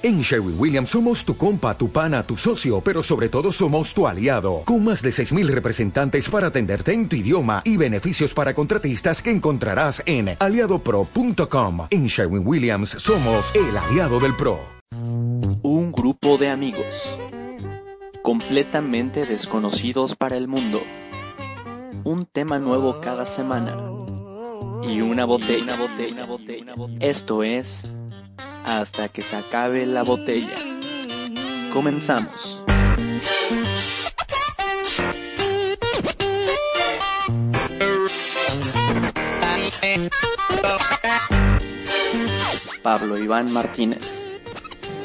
En Sherwin Williams somos tu compa, tu pana, tu socio, pero sobre todo somos tu aliado, con más de 6.000 representantes para atenderte en tu idioma y beneficios para contratistas que encontrarás en aliadopro.com. En Sherwin Williams somos el aliado del PRO. Un grupo de amigos, completamente desconocidos para el mundo. Un tema nuevo cada semana. Y una botella, botella, una botella. Esto es hasta que se acabe la botella. Comenzamos. Pablo Iván Martínez.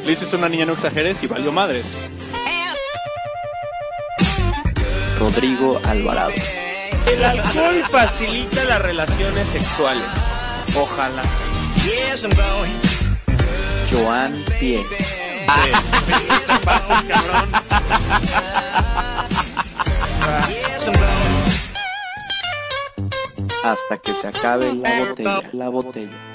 Liz es una niña no exageres y valió madres. Rodrigo Alvarado. El alcohol facilita las relaciones sexuales. Ojalá. Joan Pie. Pasas, cabrón. Hasta que se acabe la botella. La botella.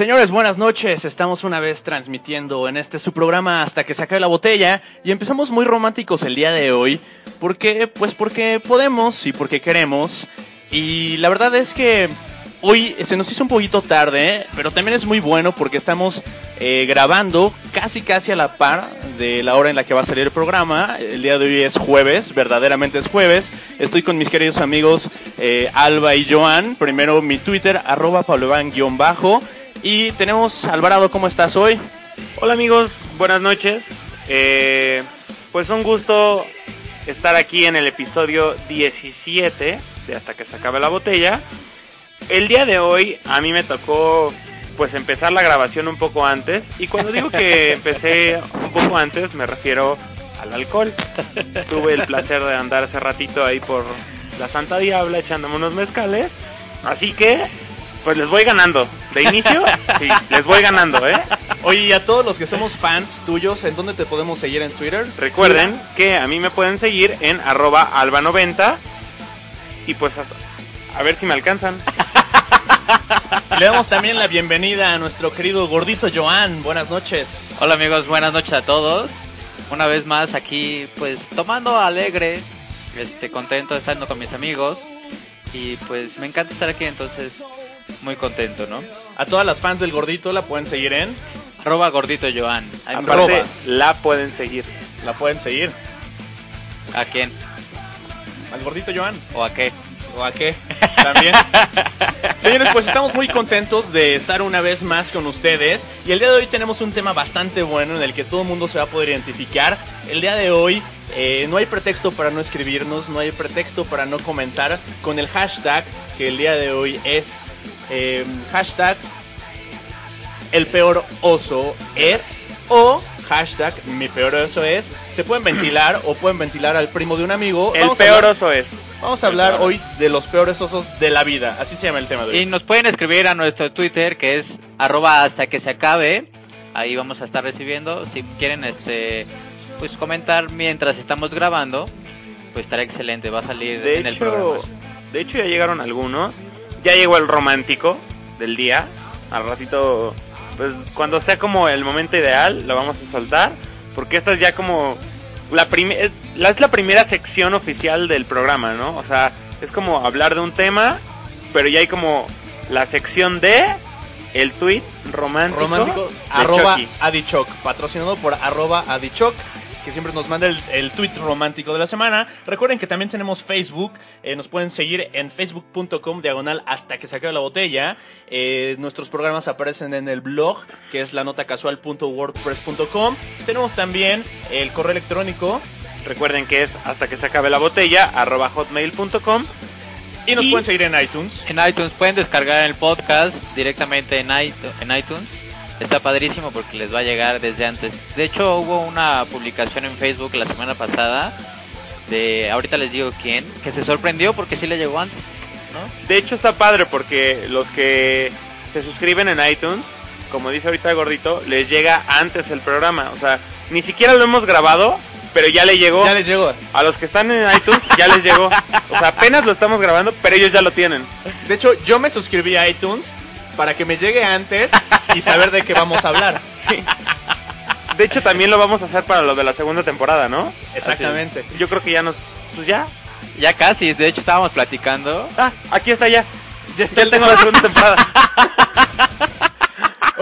Señores, buenas noches. Estamos una vez transmitiendo en este su programa hasta que se acabe la botella y empezamos muy románticos el día de hoy. porque Pues porque podemos y porque queremos. Y la verdad es que hoy se nos hizo un poquito tarde, pero también es muy bueno porque estamos eh, grabando casi casi a la par de la hora en la que va a salir el programa. El día de hoy es jueves, verdaderamente es jueves. Estoy con mis queridos amigos eh, Alba y Joan. Primero mi Twitter, arroba bajo y tenemos Alvarado, ¿cómo estás hoy? Hola amigos, buenas noches. Eh, pues un gusto estar aquí en el episodio 17 de Hasta que se acabe la botella. El día de hoy a mí me tocó pues empezar la grabación un poco antes y cuando digo que empecé un poco antes me refiero al alcohol. Tuve el placer de andar hace ratito ahí por la Santa Diabla echándome unos mezcales. Así que pues les voy ganando. De inicio, sí, les voy ganando, ¿eh? Oye, y a todos los que somos fans tuyos, ¿en dónde te podemos seguir en Twitter? Recuerden que a mí me pueden seguir en arroba alba90 y pues a, ver si me alcanzan. Le damos también la bienvenida a nuestro querido gordito Joan. Buenas noches. Hola amigos, buenas noches a todos. Una vez más aquí, pues tomando alegre, este, contento de estar con mis amigos. Y pues me encanta estar aquí, entonces muy contento, ¿no? A todas las fans del gordito la pueden seguir en arroba gordito Joan. Aparte, la pueden seguir. La pueden seguir. ¿A quién? Al gordito Joan. ¿O a qué? ¿O a qué? También. Señores, pues estamos muy contentos de estar una vez más con ustedes. Y el día de hoy tenemos un tema bastante bueno en el que todo el mundo se va a poder identificar. El día de hoy eh, no hay pretexto para no escribirnos, no hay pretexto para no comentar con el hashtag que el día de hoy es eh, hashtag el peor oso es o hashtag mi peor oso es. Se pueden ventilar o pueden ventilar al primo de un amigo. El peor oso es. Vamos a hablar hoy de los peores osos de la vida. Así se llama el tema de hoy. Y nos pueden escribir a nuestro Twitter que es arroba hasta que se acabe. Ahí vamos a estar recibiendo. Si quieren este pues comentar mientras estamos grabando, pues estará excelente. Va a salir en el programa. De hecho ya llegaron algunos ya llegó el romántico del día. Al ratito, pues cuando sea como el momento ideal, lo vamos a soltar. Porque esta es ya como la, primera es la primera sección oficial del programa, ¿no? O sea, es como hablar de un tema, pero ya hay como la sección de el tweet romántico, romántico arroba Adichoc, patrocinado por arroba Adichoc que siempre nos manda el, tweet romántico de la semana. Recuerden que también tenemos Facebook, eh, nos pueden seguir en facebook.com diagonal hasta que se acabe la botella. Eh, nuestros programas aparecen en el blog, que es la nota casual.wordpress.com. Tenemos también el correo electrónico. Recuerden que es hasta que se acabe la botella, arroba hotmail.com. Y nos pueden seguir en iTunes. En iTunes pueden descargar el podcast directamente en iTunes Está padrísimo porque les va a llegar desde antes. De hecho, hubo una publicación en Facebook la semana pasada de ahorita les digo quién, que se sorprendió porque sí le llegó antes, ¿no? De hecho está padre porque los que se suscriben en iTunes, como dice ahorita gordito, les llega antes el programa. O sea, ni siquiera lo hemos grabado, pero ya le llegó. Ya les llegó. A los que están en iTunes ya les llegó. O sea, apenas lo estamos grabando, pero ellos ya lo tienen. De hecho, yo me suscribí a iTunes para que me llegue antes y saber de qué vamos a hablar. Sí. De hecho, también lo vamos a hacer para lo de la segunda temporada, ¿no? Exactamente. Yo creo que ya nos... Pues ya. Ya casi, de hecho estábamos platicando. Ah, aquí está ya. Ya, ya tengo la segunda temporada.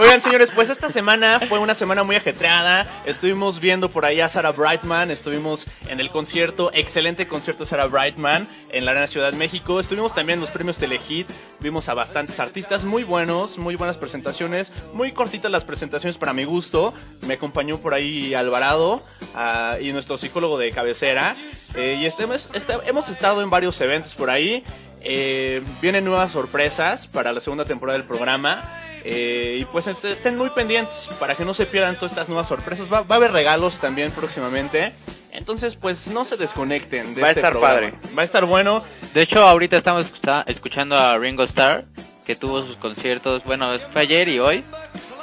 Oigan, señores, pues esta semana fue una semana muy ajetreada. Estuvimos viendo por ahí a Sarah Brightman, estuvimos en el concierto, excelente concierto de Sarah Brightman en la Arena Ciudad de México. Estuvimos también en los premios Telehit, vimos a bastantes artistas muy buenos, muy buenas presentaciones, muy cortitas las presentaciones para mi gusto. Me acompañó por ahí Alvarado ah, y nuestro psicólogo de cabecera. Eh, y este, este, hemos estado en varios eventos por ahí. Eh, vienen nuevas sorpresas para la segunda temporada del programa. Eh, y pues este, estén muy pendientes para que no se pierdan todas estas nuevas sorpresas. Va, va a haber regalos también próximamente. Entonces, pues no se desconecten. De Va a este estar programa. padre. Va a estar bueno. De hecho, ahorita estamos escucha- escuchando a Ringo Starr, que tuvo sus conciertos, bueno, fue ayer y hoy,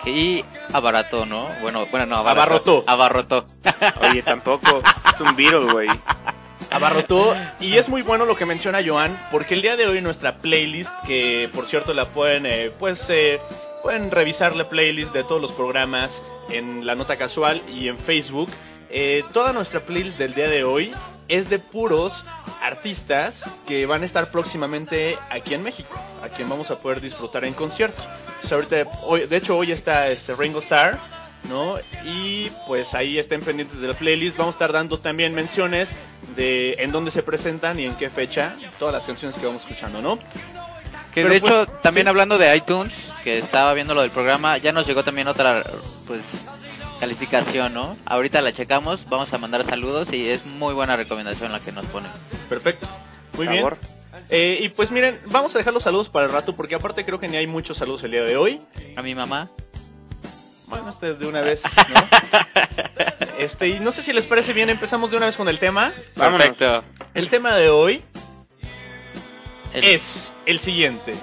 y abarató, ¿no? Bueno, bueno, no, Abarrotó. Abarrotó. Oye, tampoco. Es un Beatle, güey. abarrotó y es muy bueno lo que menciona Joan porque el día de hoy nuestra playlist que por cierto la pueden eh, pues eh, pueden revisar la playlist de todos los programas en la nota casual y en Facebook eh, toda nuestra playlist del día de hoy es de puros artistas que van a estar próximamente aquí en México a quien vamos a poder disfrutar en conciertos Entonces, ahorita hoy, de hecho hoy está este Ringo Starr ¿no? Y pues ahí estén pendientes de la playlist. Vamos a estar dando también menciones de en dónde se presentan y en qué fecha todas las canciones que vamos escuchando, ¿no? Que Pero de pues, hecho, también sí. hablando de iTunes, que estaba viendo lo del programa, ya nos llegó también otra, pues, calificación, ¿no? Ahorita la checamos, vamos a mandar saludos y es muy buena recomendación la que nos ponen. Perfecto. Muy bien. Eh, y pues miren, vamos a dejar los saludos para el rato porque aparte creo que ni hay muchos saludos el día de hoy. A mi mamá. Bueno, este de una vez, ¿no? Este, y no sé si les parece bien, empezamos de una vez con el tema. Perfecto. El tema de hoy El- es el siguiente.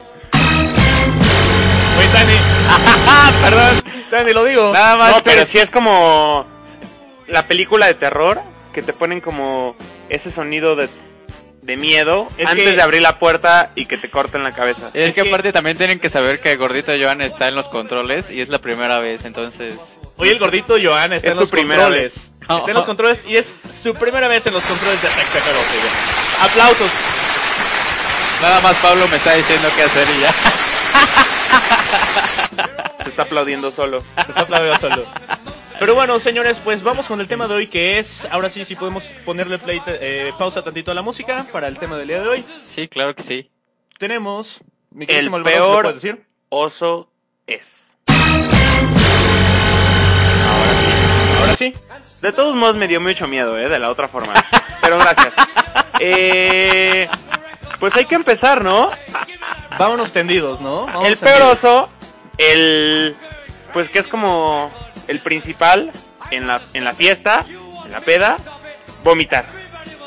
Oye, Tani. Perdón, Tani, lo digo. Nada más, No, pero pero sí es como la película de terror que te ponen como ese sonido de, de miedo Es antes que- de abrir la puerta y que te corten la cabeza. Es, Es que, que- aparte también tienen que saber que Gordito Joan está en los controles y es la primera vez, entonces... Hoy el gordito Joan está Es en los controles. vez. Está en los controles y es su primera vez en los controles de Ataque Aplausos. Nada más Pablo me está diciendo qué hacer y ya. Se está aplaudiendo solo. Está aplaudido solo. Pero bueno, señores, pues vamos con el tema de hoy que es, ahora sí, si podemos ponerle play, eh, pausa tantito a la música para el tema del día de hoy. Sí, claro que sí. Tenemos, mi El queridísimo Alvarado, ¿se lo peor decir? oso es. Ahora sí. De todos modos me dio mucho miedo, ¿eh? De la otra forma. Pero gracias. Eh, pues hay que empezar, ¿no? Vámonos tendidos, ¿no? El peor oso, el... Pues que es como el principal en la, en la fiesta, en la peda, vomitar.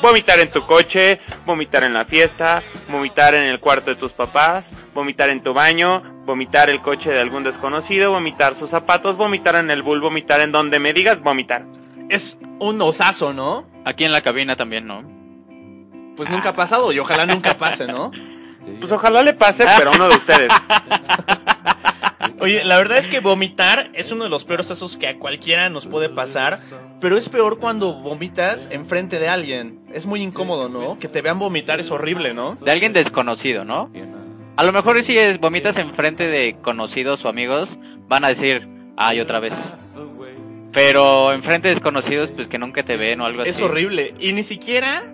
Vomitar en tu coche, vomitar en la fiesta, vomitar en el cuarto de tus papás, vomitar en tu baño, vomitar el coche de algún desconocido, vomitar sus zapatos, vomitar en el bull, vomitar en donde me digas, vomitar. Es un osazo, ¿no? Aquí en la cabina también, ¿no? Pues nunca ha pasado y ojalá nunca pase, ¿no? Pues ojalá le pase, pero a uno de ustedes. Oye, la verdad es que vomitar es uno de los peores osos que a cualquiera nos puede pasar, pero es peor cuando vomitas enfrente de alguien. Es muy incómodo, ¿no? Que te vean vomitar es horrible, ¿no? De alguien desconocido, ¿no? A lo mejor si es, vomitas enfrente de conocidos o amigos, van a decir, ay, otra vez. Pero enfrente de desconocidos, pues que nunca te ven o algo así. Es horrible. Y ni siquiera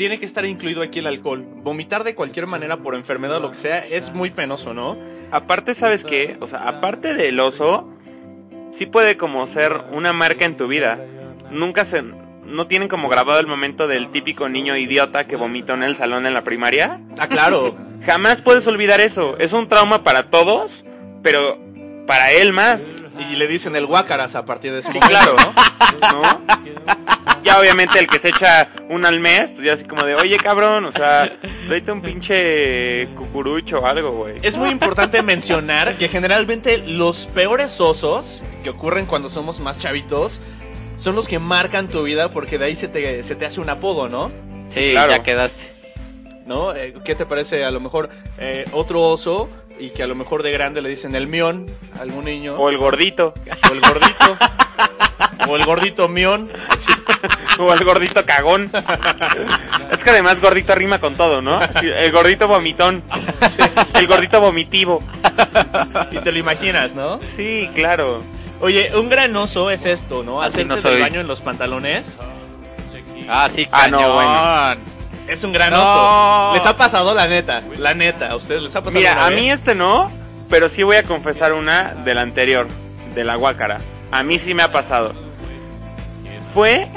tiene que estar incluido aquí el alcohol. Vomitar de cualquier manera por enfermedad o lo que sea es muy penoso, ¿no? Aparte, ¿sabes qué? O sea, aparte del oso, sí puede como ser una marca en tu vida. Nunca se... No tienen como grabado el momento del típico niño idiota que vomitó en el salón en la primaria. Ah, claro. Jamás puedes olvidar eso. Es un trauma para todos, pero para él más. Y le dicen el guácaras a partir de ese momento, claro, ¿no? ¿no? Ya obviamente el que se echa un al mes, pues ya así como de, oye cabrón, o sea, tráete un pinche cucurucho o algo, güey. Es muy importante mencionar que generalmente los peores osos que ocurren cuando somos más chavitos son los que marcan tu vida porque de ahí se te, se te hace un apodo, ¿no? Sí, claro. ya quedaste. ¿No? Eh, ¿Qué te parece a lo mejor eh, otro oso y que a lo mejor de grande le dicen el mión a algún niño? O el gordito, o el gordito. o el gordito mión. así. o el gordito cagón. Es que además gordito rima con todo, ¿no? El gordito vomitón, el gordito vomitivo. Y te lo imaginas, ¿no? Sí, claro. Oye, un gran oso es esto, ¿no? Así Hacerte no del soy. baño en los pantalones. Ah, sí, Ah, no, cañón. bueno. Es un gran No. oso. Les ha pasado la neta, la neta. ¿A ustedes les ha pasado Mira, una a vez? mí este no, pero sí voy a confesar una de la anterior, de la guácara. A mí sí me ha pasado. Fue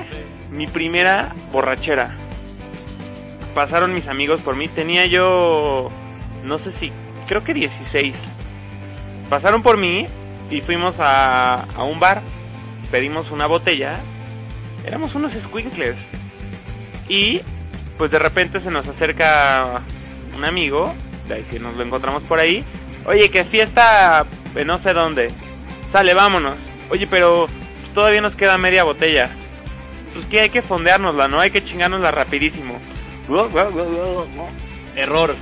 mi primera borrachera. Pasaron mis amigos por mí, tenía yo, no sé si, creo que 16. Pasaron por mí y fuimos a, a un bar, pedimos una botella, éramos unos squinkles. Y pues de repente se nos acerca un amigo, de que nos lo encontramos por ahí. Oye, que fiesta en no sé dónde. Sale, vámonos. Oye, pero pues, todavía nos queda media botella. Pues que hay que fondeárnosla, ¿no? Hay que chingárnosla rapidísimo. Error.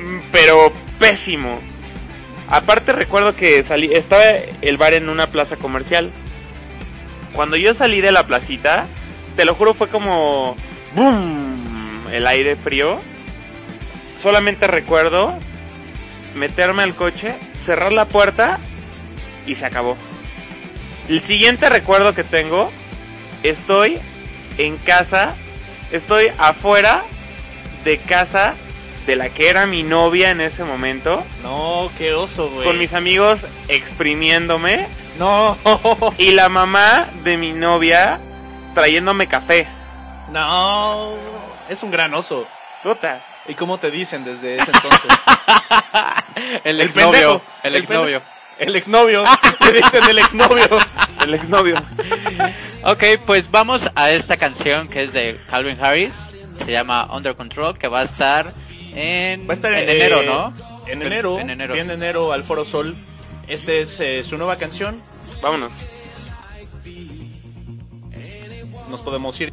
Mm, Pero pésimo. Aparte recuerdo que salí, estaba el bar en una plaza comercial. Cuando yo salí de la placita, te lo juro fue como boom, el aire frío. Solamente recuerdo meterme al coche, cerrar la puerta y se acabó. El siguiente recuerdo que tengo, estoy en casa, estoy afuera de casa de la que era mi novia en ese momento, No, qué oso, güey. con mis amigos exprimiéndome No, y la mamá de mi novia trayéndome café. No. Es un gran oso. Puta. ¿Y cómo te dicen desde ese entonces? El exnovio. El El exnovio. el exnovio. Te dicen el exnovio. El exnovio. Ok, pues vamos a esta canción que es de Calvin Harris. Se llama Under Control, que va a estar en, Va a estar en eh, enero, ¿no? En enero. En enero. Viene enero al Foro Sol. Esta es eh, su nueva canción. Vámonos. Nos podemos ir.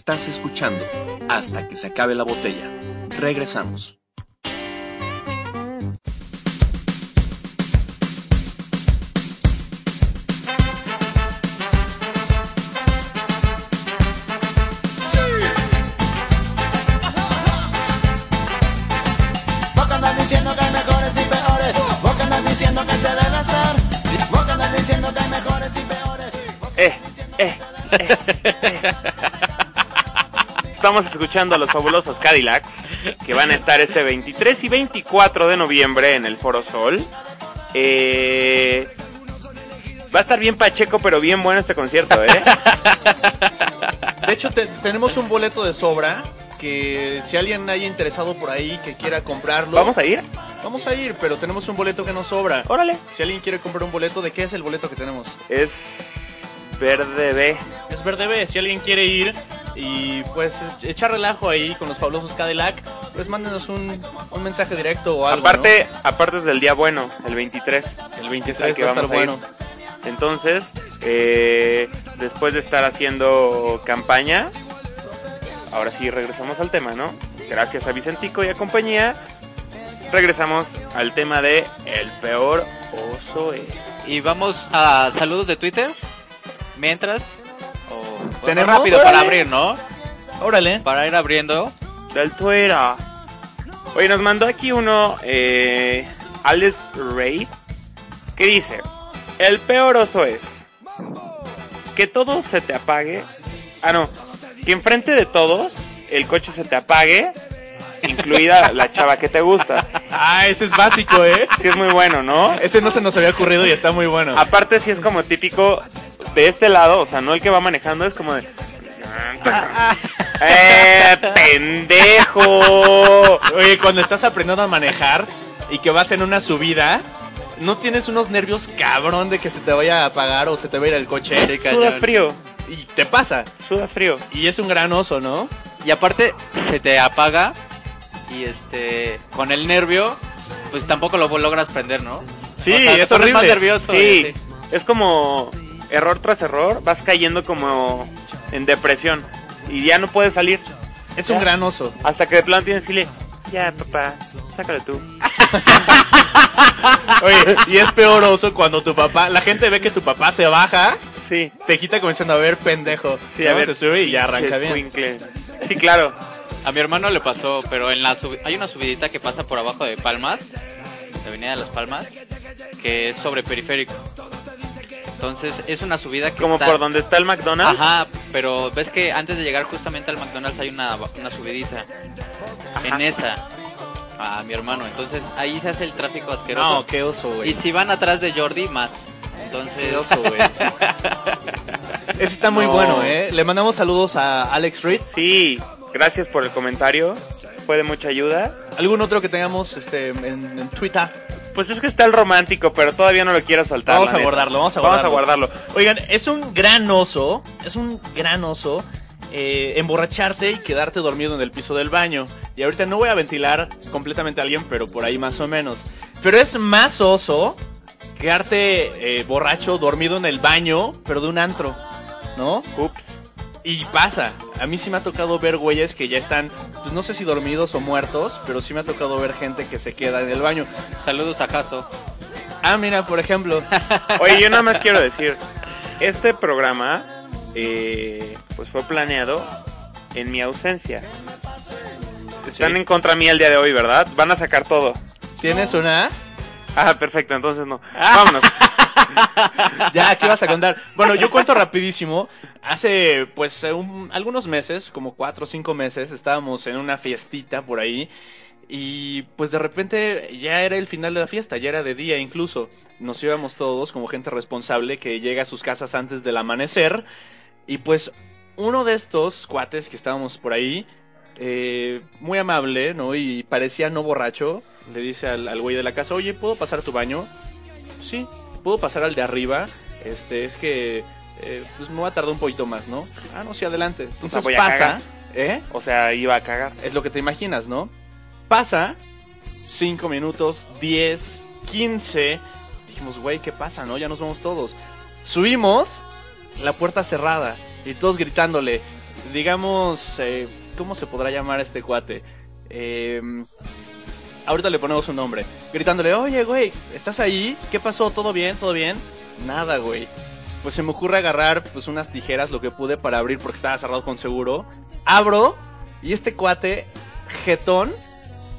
Estás escuchando hasta que se acabe la botella. Regresamos. Estamos escuchando a los fabulosos Cadillacs que van a estar este 23 y 24 de noviembre en el Foro Sol. Eh, va a estar bien pacheco, pero bien bueno este concierto, ¿eh? De hecho, te- tenemos un boleto de sobra que si alguien haya interesado por ahí que quiera comprarlo, ¿Vamos a ir? vamos a ir, pero tenemos un boleto que nos sobra. Órale. Si alguien quiere comprar un boleto, ¿de qué es el boleto que tenemos? Es verde B. Es Verde B. Si alguien quiere ir y pues echar relajo ahí con los fabulosos Cadillac, pues mándenos un, un mensaje directo o algo. aparte, aparte es del día bueno, el 23. ¿no? el al 23 que va a estar vamos a ir. bueno. Entonces, eh, después de estar haciendo campaña, ahora sí regresamos al tema, ¿no? Gracias a Vicentico y a compañía, regresamos al tema de el peor oso es. Y vamos a saludos de Twitter. Mientras. ¿Tenemos? rápido Órale. para abrir, ¿no? Órale. Para ir abriendo. Del Tuera. Oye, nos mandó aquí uno, eh, Alex Raid, que dice, el peor oso es que todo se te apague. Ah, no, que enfrente de todos el coche se te apague, incluida la chava que te gusta. Ah, ese es básico, ¿eh? Sí es muy bueno, ¿no? Ese no se nos había ocurrido y está muy bueno. Aparte sí es como típico de este lado, o sea, no el que va manejando, es como de... ¡Eh, pendejo! Oye, cuando estás aprendiendo a manejar y que vas en una subida, ¿no tienes unos nervios cabrón de que se te vaya a apagar o se te vaya a ir el coche? Sudas frío, Y te pasa. sudas frío. Y es un gran oso, ¿no? Y aparte, se te apaga. Y este. Con el nervio. Pues tampoco lo logras prender, ¿no? Sí, O sea, te es pones más horrible. nervioso. Sí, es como error tras error, vas cayendo como en depresión y ya no puedes salir Es un gran oso. hasta que de plano tienes que decirle, ya papá, sácalo tú. Oye, y es peor oso cuando tu papá, la gente ve que tu papá se baja, Sí, te quita como diciendo, a ver, pendejo. sí, a ver. Se sube y ya arranca bien. Sí, claro. A mi hermano le pasó, pero en la subi- hay una subidita que pasa por abajo de Palmas, la Avenida de las Palmas, que es sobre periférico. Entonces es una subida que Como está- por donde está el McDonald's. Ajá, pero ves que antes de llegar justamente al McDonald's hay una, una subidita. En esa, a mi hermano. Entonces ahí se hace el tráfico asqueroso. No, qué oso, y güey. si van atrás de Jordi, más. Entonces, Qué oso, güey. Ese está muy No. bueno, ¿eh? Le mandamos saludos a Alex Reed. Sí, gracias por el comentario. Fue de mucha ayuda. ¿Algún otro que tengamos este, en, en Twitter? Pues es que está el romántico, pero todavía no lo quiero soltar. Vamos a neta. guardarlo, vamos a Vamos a guardarlo. guardarlo. Oigan, es un gran oso, es un gran oso eh, emborracharte y quedarte dormido en el piso del baño. Y ahorita no voy a ventilar completamente a alguien, pero por ahí más o menos. Pero es más oso quedarte eh, borracho, dormido en el baño, pero de un antro, ¿no? Ups. Y pasa, a mí sí me ha tocado ver güeyes que ya están, pues no sé si dormidos o muertos, pero sí me ha tocado ver gente que se queda en el baño. saludos a Caso. Ah, mira, por ejemplo, Oye, yo nada más quiero decir, este programa eh, pues fue planeado en mi ausencia. Están Sí. en contra mía el día de hoy, ¿verdad? Van a sacar todo. ¿tienes una? Ah, perfecto, entonces no. Vámonos. Ya, ¿qué vas a contar? Bueno, yo cuento rapidísimo. Hace, pues, un- algunos meses, como cuatro o cinco meses, estábamos en una fiestita por ahí. Y pues de repente ya era el final de la fiesta, ya era de día incluso. Nos íbamos todos como gente responsable que llega a sus casas antes del amanecer. Y pues uno de estos cuates que estábamos por ahí, eh, muy amable, ¿no? Y parecía no borracho, le dice al, güey de la casa, oye, ¿puedo pasar tu baño? Sí, ¿puedo pasar al de arriba? Este, es que, eh, pues me va a tardar un poquito más, ¿no? Ah, no, sí, adelante. Entonces voy a pasa, cagar. ¿eh? O sea, iba a cagar. Es lo que te imaginas, ¿no? Pasa 5 minutos, 10, 15. Dijimos, güey, ¿qué pasa, no? Ya nos vamos todos. Subimos, la puerta cerrada y todos gritándole. Digamos, eh, ¿cómo se podrá llamar este cuate? Eh, ahorita le ponemos un nombre. Gritándole, oye, güey, ¿estás ahí? ¿Qué pasó? ¿Todo bien? ¿Todo bien? Nada, güey. Pues se me ocurre agarrar pues unas tijeras, lo que pude para abrir porque estaba cerrado con seguro. Abro y este cuate, jetón,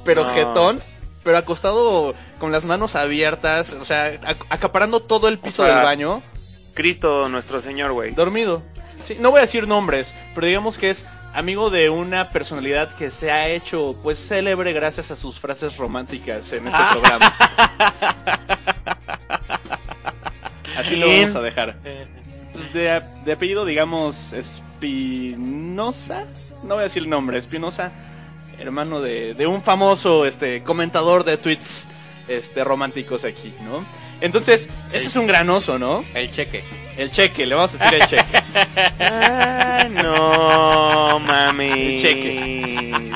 pero No. jetón, pero acostado con las manos abiertas, o sea, ac- acaparando todo el piso O sea, del baño, Cristo nuestro Señor, güey. dormido. Sí, no voy a decir nombres, pero digamos que es amigo de una personalidad que se ha hecho pues célebre gracias a sus frases románticas en este programa. Así lo vamos a dejar. Pues de, de apellido, digamos, Espinosa. No voy a decir el nombre, Espinosa. Hermano de, de un famoso este comentador de tweets este románticos aquí, ¿no? Entonces, ese es un gran oso, ¿no? El cheque. El cheque, le vamos a decir el cheque. Ay, no, mami. El cheque.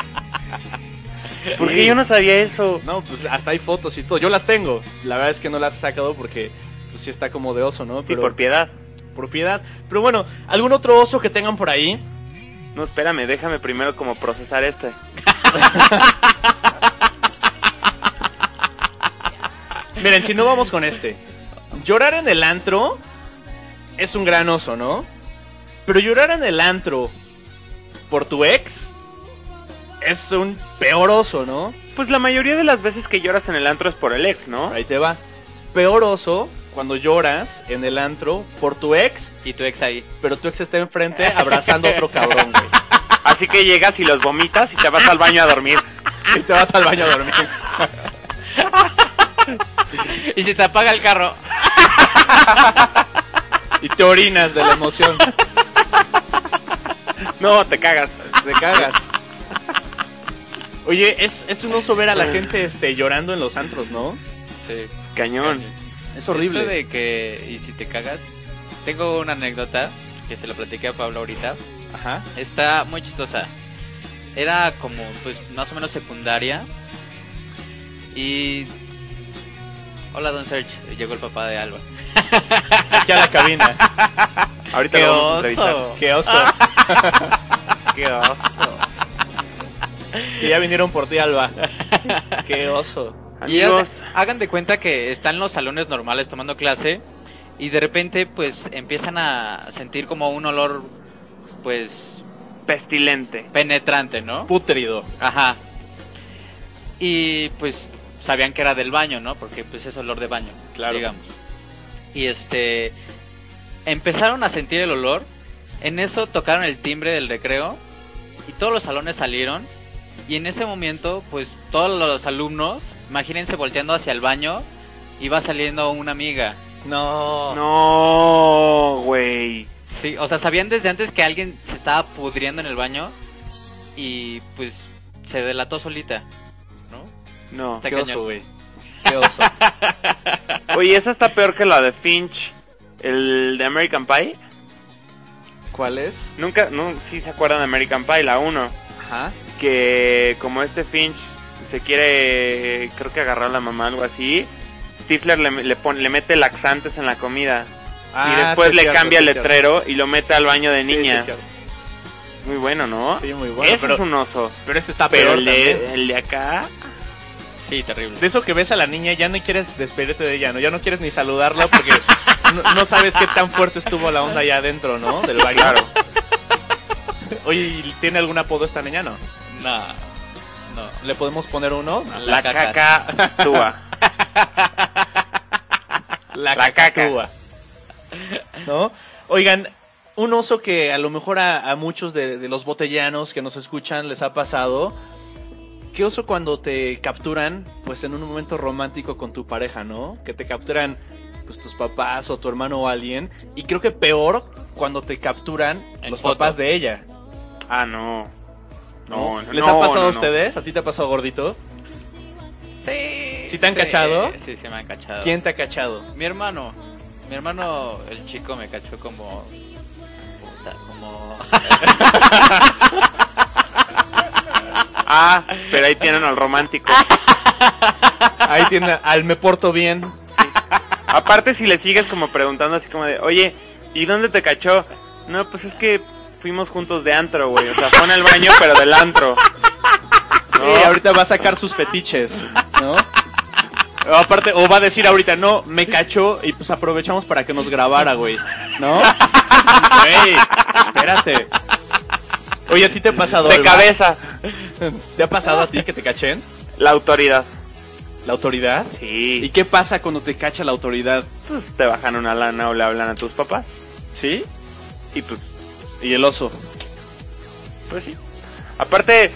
¿Por qué yo no sabía eso? No, pues hasta hay fotos y todo. Yo las tengo. La verdad es que no las he sacado porque pues sí está como de oso, ¿no? Sí, por piedad. por piedad. Pero bueno, ¿algún otro oso que tengan por ahí? No, espérame, déjame primero como procesar este. Miren, si no vamos con este. Llorar en el antro es un gran oso, ¿no? Pero llorar en el antro por tu ex es un peor oso, ¿no? Pues la mayoría de las veces que lloras en el antro es por el ex, ¿no? Ahí te va. Peor oso cuando lloras en el antro por tu ex, Y tu ex ahí. pero tu ex está enfrente abrazando a otro cabrón, güey. Así que llegas y los vomitas y te vas al baño a dormir. Y te vas al baño a dormir. Y se te apaga el carro. Y te orinas de la emoción. No, te cagas. Te cagas. Oye, es, es un oso ver a la gente este, llorando en los antros, ¿no? Sí. Cañón. Es horrible. Esto de que, y si te cagas, tengo una anécdota que se lo platiqué a Pablo ahorita. Ajá. Está muy chistosa. Era como, pues, más o menos secundaria. Y. Hola, Don Serge. Llegó el papá de Alba. Aquí a la cabina. Ahorita ¡Qué lo vamos a entrevistar. Qué oso. ¡Qué oso! Que ya vinieron por ti, Alba. Qué oso. Y Amigos, hagan- hagan de cuenta que están en los salones normales tomando clase. Y de repente, pues, empiezan a sentir como un olor, pues, pestilente. penetrante, ¿no? Putrido. Ajá. Y pues sabían que era del baño, ¿no? Porque pues es olor de baño, Claro. digamos. Y este empezaron a sentir el olor. En eso tocaron el timbre del recreo y todos los salones salieron. Y en ese momento, pues todos los alumnos, imagínense volteando hacia el baño, iba saliendo una amiga. No. No, güey. Sí, o sea, sabían desde antes que alguien se estaba pudriendo en el baño y pues se delató solita, ¿no? Qué oso, güey. Qué oso. Oye, esa está peor que la de Finch. El de American Pie. ¿Cuál es? Nunca, no, sí se acuerdan de American Pie, la 1. Ajá. Que como este Finch se quiere, creo que agarrar a la mamá, algo así. Stifler le, le, pone, le mete laxantes en la comida. y después Ah, sí, le cierto, cambia sí, el letrero y lo mete al baño de Sí, sí, niñas. cierto. Muy bueno, ¿no? Sí, muy bueno. Ese pero, es un oso. pero este está Pero peor el de, el de acá... Sí, terrible. De eso que ves a la niña, ya no quieres despedirte de ella, ¿no? Ya no quieres ni saludarla porque no, no sabes qué tan fuerte estuvo la onda allá adentro, ¿no? Del baño. Claro. Oye, ¿y ¿tiene algún apodo esta niña? No. No, no. ¿Le podemos poner uno? La caca. caca túa. La, La cacatúa. ¿No? Oigan, un oso que a lo mejor a, a muchos de, de los botellanos que nos escuchan les ha pasado. ¿Qué oso cuando te capturan, pues en un momento romántico con tu pareja, ¿no? Que te capturan pues tus papás o tu hermano o alguien. Y creo que peor cuando te capturan En los foto. papás de ella. Ah, no. No, no, ¿Les no, ha pasado no, a ustedes? ¿A ti te ha pasado gordito? Sí. ¿Sí te han cachado? Sí, sí me han cachado. ¿Quién te ha cachado? Mi hermano. Mi hermano, el chico, me cachó como... puta, como... Ah, pero ahí tienen al romántico. Ahí tiene al me porto bien. Aparte, si le sigues como preguntando así como de, oye, ¿y dónde te cachó? No, pues es que fuimos juntos de antro, güey. O sea, fue en el baño, pero del antro. Sí, ahorita va a sacar sus fetiches, ¿no? O aparte, o va a decir ahorita, no, me cachó y pues aprovechamos para que nos grabara, güey, ¿no? Güey, espérate. Oye, ¿a ti te ha pasado De cabeza. ¿Te ha pasado a ti que te cachen? La autoridad. ¿La autoridad? ¿Y Sí. qué pasa cuando te cacha la autoridad? Pues te bajan una lana o le hablan a tus papás. ¿Sí? Y pues, ¿Y el oso? pues sí. Aparte,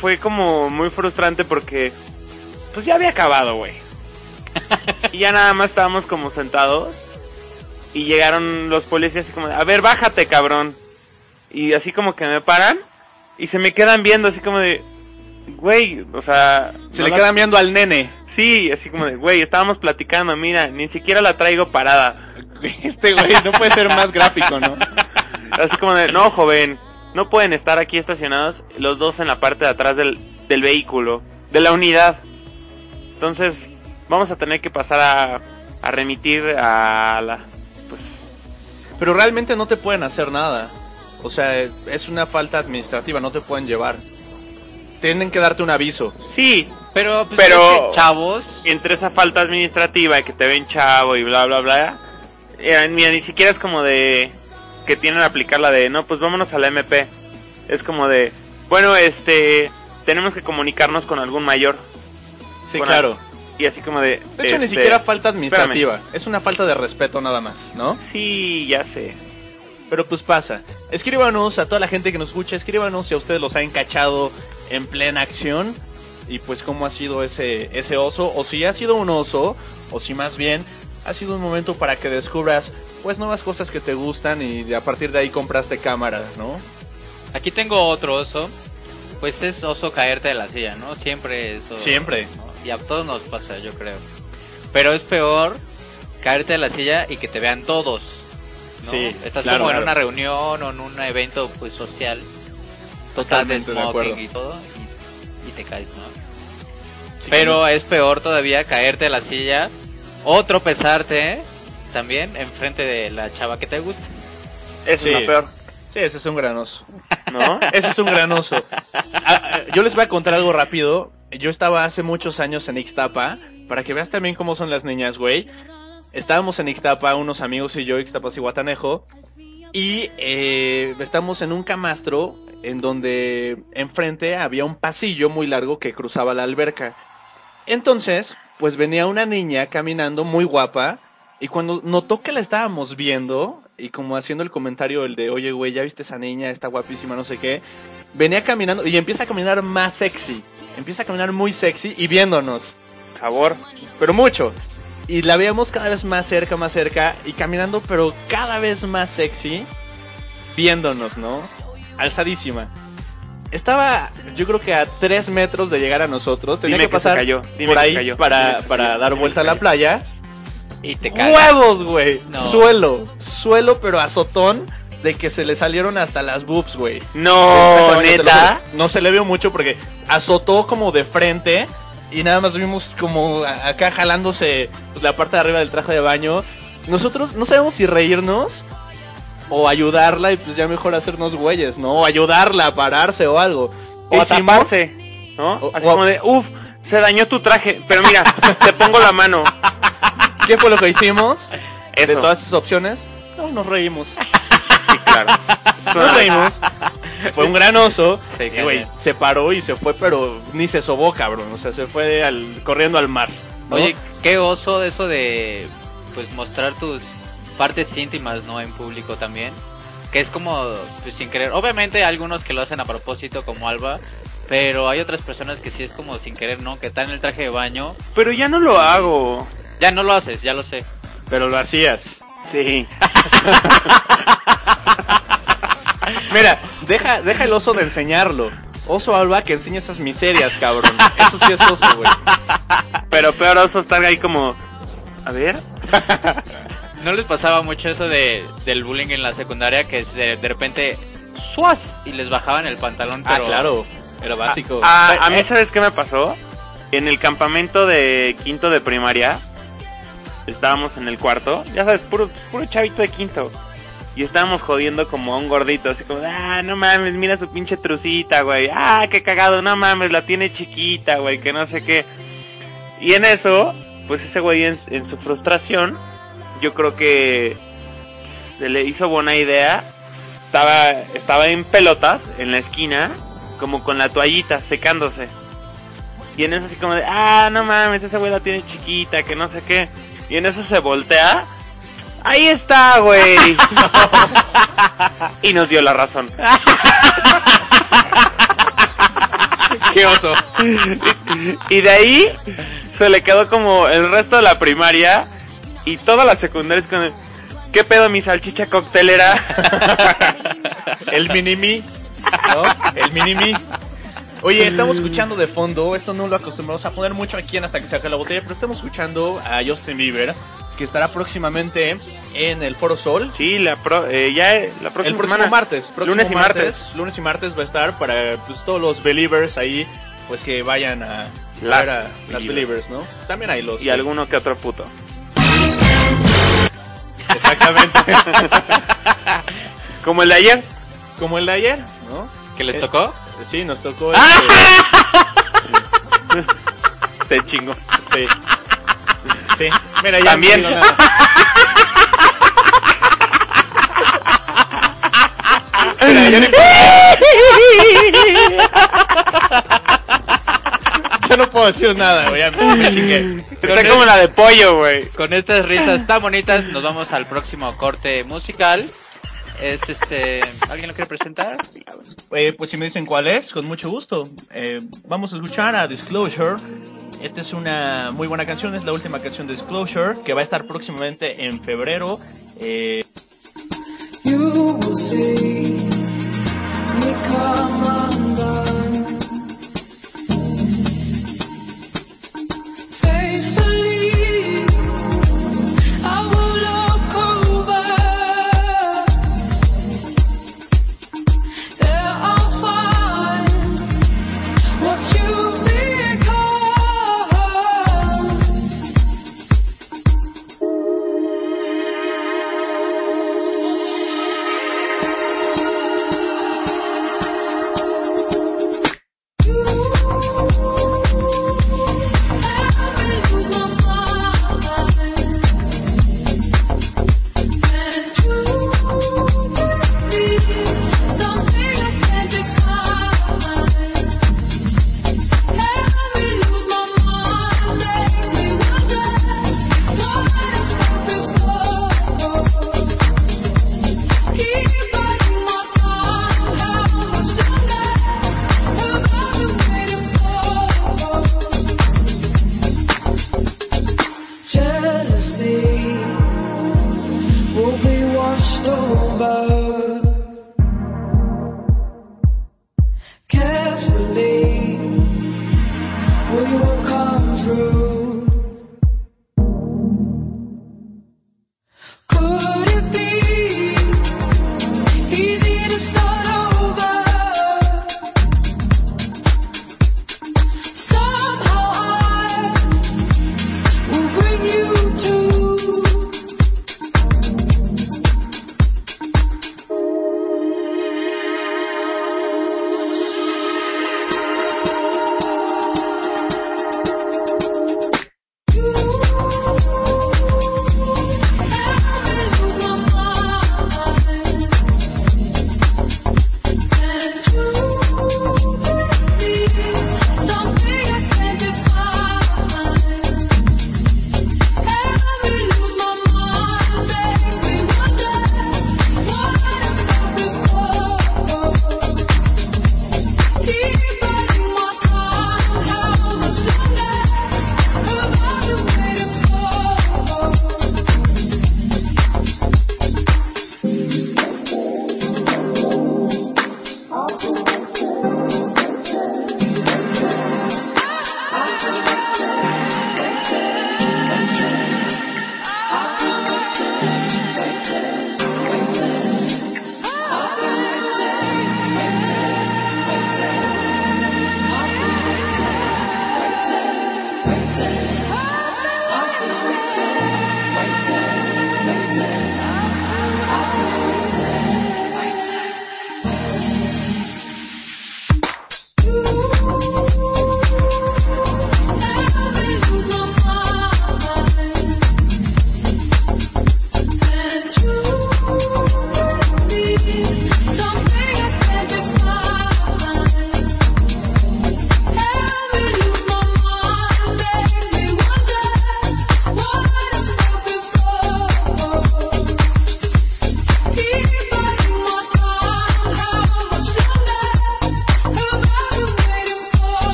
fue como muy frustrante porque, pues ya había acabado, güey. y ya nada más estábamos como sentados. Y llegaron los policías así como, a ver, bájate, cabrón. Y así como que me paran. Y se me quedan viendo así como de, güey, o sea... Se no le la- quedan viendo al nene. Sí, así como de, güey, estábamos platicando, mira, ni siquiera la traigo parada. Este güey no puede ser más gráfico, ¿no? Así como de, no, joven, no pueden estar aquí estacionados los dos en la parte de atrás del, del vehículo, de la unidad. Entonces, vamos a tener que pasar a, a remitir a la, pues, Pero realmente no te pueden hacer nada. O sea, es una falta administrativa, no te pueden llevar. Tienen que darte un aviso. sí, Pero, pues, Pero- chavos... entre esa falta administrativa y que te ven chavo y bla, bla, bla, eh, mira, ni siquiera es como de que tienen que aplicar la de, no, pues vámonos a la MP. Es como de, bueno, este, tenemos que comunicarnos con algún mayor. Sí, Bueno, claro. Y así como de... De hecho, ni este, siquiera falta administrativa. Es una falta de respeto nada más, ¿no? Sí, ya sé. Pero pues pasa. Escríbanos a toda la gente que nos escucha, escríbanos si a ustedes los han cachado en plena acción. Y pues cómo ha sido ese, ese oso. O si ha sido un oso. O si más bien ha sido un momento para que descubras pues nuevas cosas que te gustan. Y a partir de ahí compraste cámara, ¿no? Aquí tengo otro oso. Pues es oso caerte de la silla, ¿no? Siempre eso. Siempre. ¿no? Y a todos nos pasa, yo creo. Pero es peor caerte de la silla y que te vean todos. ¿No? Sí, Estás claro, como en claro. una reunión o en un evento pues social. Totalmente Estás de acuerdo. smoking y todo. Y, y te caes, ¿no? Pero es peor todavía caerte de la silla o tropezarte ¿eh? también enfrente de la chava que te gusta. Eso Sí. es lo peor, Sí, ese es un gran oso. ¿no? Ese es un gran oso. Ah, ah, Yo les voy a contar algo rápido. Yo estaba hace muchos años en Ixtapa, para que veas también cómo son las niñas, güey. Estábamos en Ixtapa, unos amigos y yo, Ixtapas y Guatanejo, y eh, estamos en un camastro en donde enfrente había un pasillo muy largo que cruzaba la alberca. Entonces, pues venía una niña caminando muy guapa, y cuando notó que la estábamos viendo, y como haciendo el comentario el de, oye, güey, ya viste esa niña, está guapísima, no sé qué, venía caminando y empieza a caminar más sexy. Empieza a caminar muy sexy y viéndonos, Sabor. pero mucho. Y la veíamos cada vez más cerca, más cerca, y caminando, pero cada vez más sexy, viéndonos, ¿no? Alzadísima. Estaba, yo creo que a tres metros de llegar a nosotros. Tenía Dime que que pasar cayó, dime por que ahí cayó, dime para, que para cayó, dar dime vuelta a que la playa. Y te caes. ¡Huevos, güey! No. Suelo, suelo, pero azotón de que se le salieron hasta las boobs, güey. No, neta. No se le vio mucho porque azotó como de frente y nada más vimos como acá jalándose pues, la parte de arriba del traje de baño. Nosotros no sabemos si reírnos o ayudarla y pues ya mejor hacernos güeyes, ¿no? O ayudarla a pararse o algo. O a taparse, ¿no? O- Así o- como de, uff, se dañó tu traje, pero mira, te pongo la mano. ¿Qué fue lo que hicimos? De Eso, todas esas opciones, no, nos reímos. sí, claro. Nos reímos. Fue un gran oso. Sí, y, güey, se paró y se fue, pero ni se sobó, cabrón. O sea, se fue al, corriendo al mar. ¿no? Oye, qué oso eso de pues mostrar tus partes íntimas, ¿no? En público también. Que es como pues, sin querer. Obviamente hay algunos que lo hacen a propósito como Alba, pero hay otras personas que sí es como sin querer, ¿no? Que están en el traje de baño. Pero ya no lo hago. Ya no lo haces, ya lo sé. Pero lo hacías. Sí. Mira, deja, deja el oso de enseñarlo. Oso Alba que enseña esas miserias, cabrón. Eso sí es oso, güey. Pero peor oso estar ahí como... A ver. ¿No les pasaba mucho eso de, del bullying en la secundaria que de, de repente ¡suas! y les bajaban el pantalón? Ah, Pero... claro. Era básico. A, Eh, a mí, eh, ¿sabes qué me pasó? En el campamento de quinto de primaria, estábamos en el cuarto, ya sabes, puro, puro chavito de quinto. Y estábamos jodiendo como a un gordito, así como, ah, no mames, mira su pinche trucita, güey. Ah, qué cagado, no mames, la tiene chiquita, güey, que no sé qué. Y en eso, pues ese güey en, en su frustración, yo creo que se le hizo buena idea. Estaba, estaba en pelotas, en la esquina, como con la toallita, secándose. Y en eso así como de, ah, no mames, esa güey la tiene chiquita, que no sé qué. Y en eso se voltea. Ahí está, güey. y nos dio la razón. qué oso. Y de ahí se le quedó como el resto de la primaria y toda la secundaria es con ¿Qué pedo mi salchicha coctelera? El mini-me, ¿no? El mini-me. Oye, estamos escuchando de fondo, esto no lo acostumbramos a poner mucho aquí en Hasta que se acabe la botella, pero estamos escuchando a Justin Bieber, que estará próximamente en el Foro Sol. Sí, la pro- eh, ya eh, la próxima el próximo semana. martes, próximo lunes y martes. Lunes y martes va a estar para pues, todos los believers ahí, pues que vayan a, a Las ver a las believers. ¿no? También hay los Y alguno que otro puto. Exactamente. Como el de ayer. Como el de ayer, ¿no? ¿Que les Eh, tocó? Sí, nos tocó ¡Ah! este- Te chingo. Sí. Sí. Mira, ya También. no. Mira, Ya no puedo decir nada, güey. Me, me chingué. Está como la de pollo, güey. Con estas risas tan bonitas nos vamos al próximo corte musical. Es este... ¿Alguien lo quiere presentar? Eh, pues si me dicen cuál es, con mucho gusto. Eh, vamos a escuchar a Disclosure. Esta es una muy buena canción, es la última canción de Disclosure, que va a estar próximamente en febrero. Eh, You will see me come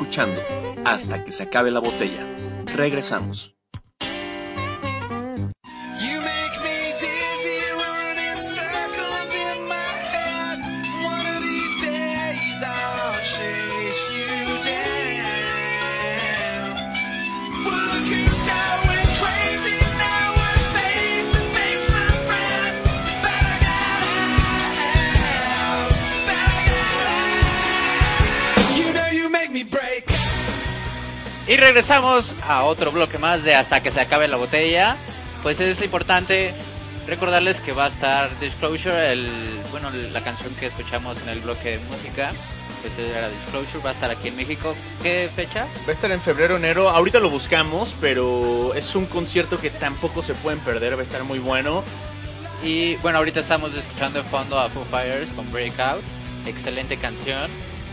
escuchando hasta que se acabe la botella. Regresamos. Regresamos a otro bloque más de hasta que se acabe la botella. Pues es importante recordarles que va a estar Disclosure, el, bueno, la canción que escuchamos en el bloque de música, pues era Disclosure, va a estar aquí en México. ¿Qué fecha? Va a estar en febrero, enero. Ahorita lo buscamos, pero es un concierto que tampoco se pueden perder. Va a estar muy bueno. Y bueno, ahorita estamos escuchando en fondo a Foo Fighters con Breakout, excelente canción,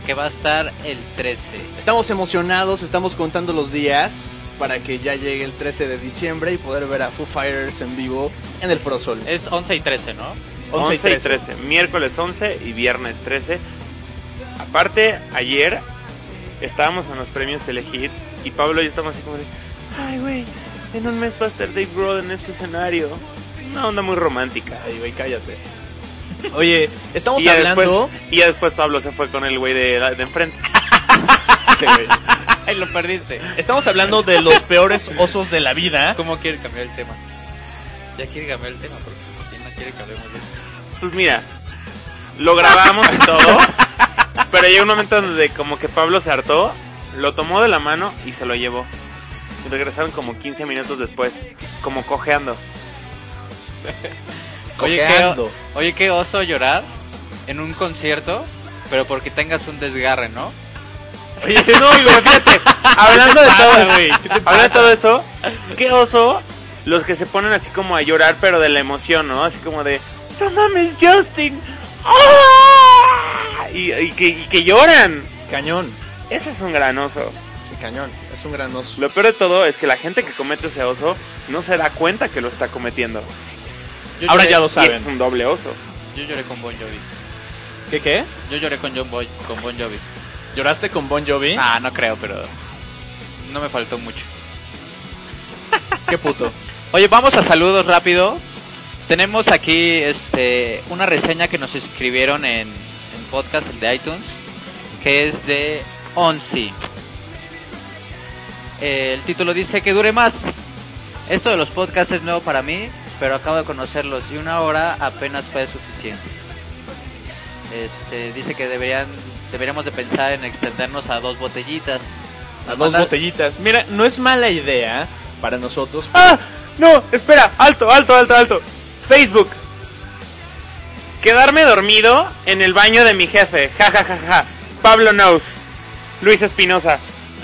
que va a estar el 13. Estamos emocionados, estamos contando los días para que ya llegue el 13 de diciembre y poder ver a Foo Fighters en vivo en el Pro Sol. Es 11 y 13, ¿no? 11 y 13. Miércoles 11 y viernes 13. Aparte, ayer estábamos en los premios Telehit y Pablo y yo estábamos así como de, ay güey, en un mes va a estar Dave Grohl en este escenario. Una onda muy romántica. Ay, güey, cállate. Oye, estamos Y hablando... después, y ya después Pablo se fue con el güey de, de enfrente. Ay, lo perdiste. Estamos hablando de los peores osos de la vida. ¿Cómo quiere cambiar el tema? Ya quiere cambiar el tema porque si no quiere que hablemos de eso. Pues mira, lo grabamos y todo, pero llegó un momento donde como que Pablo se hartó, lo tomó de la mano y se lo llevó. Y regresaron como 15 minutos después, como cojeando. Oye, qué, oye, qué oso llorar en un concierto, pero porque tengas un desgarre, ¿no? Oye, no, digo, fíjate, hablando de todo, güey? ¿Qué te hablando de todo eso, qué oso los que se ponen así como a llorar, pero de la emoción, ¿no? Así como de, no mames, Justin. ¡Ah! Y, y que, y que lloran. Cañón. Ese es un gran oso. Sí, cañón. Es un gran oso. Lo peor de todo es que la gente que comete ese oso no se da cuenta que lo está cometiendo. Yo Ahora lloré- ya lo saben. es un doble oso. Yo lloré con Bon Jovi. ¿Qué qué? Yo lloré con John Boy, con Bon Jovi. ¿Lloraste con Bon Jovi? Ah, no creo, pero no me faltó mucho. Qué puto. Oye, vamos a saludos rápido. Tenemos aquí este una reseña que nos escribieron en, en podcast de iTunes, que es de Onsi. El título dice que dure más. Esto de los podcasts es nuevo para mí, pero acabo de conocerlos y una hora apenas fue suficiente. Este, dice que deberían deberíamos de pensar en extendernos a dos botellitas. A Nos dos botellitas. Mira, no es mala idea para nosotros. ¡Ah! No, espera, alto, alto, alto, alto. Facebook. Quedarme dormido en el baño de mi jefe. Ja, ja, ja, ja. Pablo Knows. Luis Espinosa.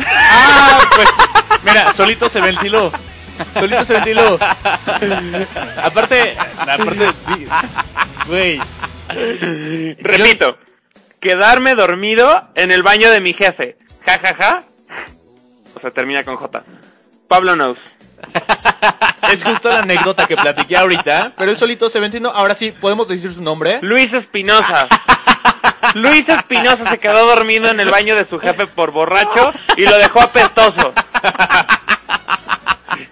Ah, pues, mira, solito se ventiló. Solito se ventiló. aparte, aparte, güey, Repito. Quedarme dormido en el baño de mi jefe. Ja, ja, ja. O sea, termina con J. Pablo Knows. es justo la anécdota que platiqué ahorita, pero él solito se ventiló. Ahora sí, podemos decir su nombre. Luis Espinosa. Luis Espinosa se quedó dormido en el baño de su jefe por borracho y lo dejó apestoso.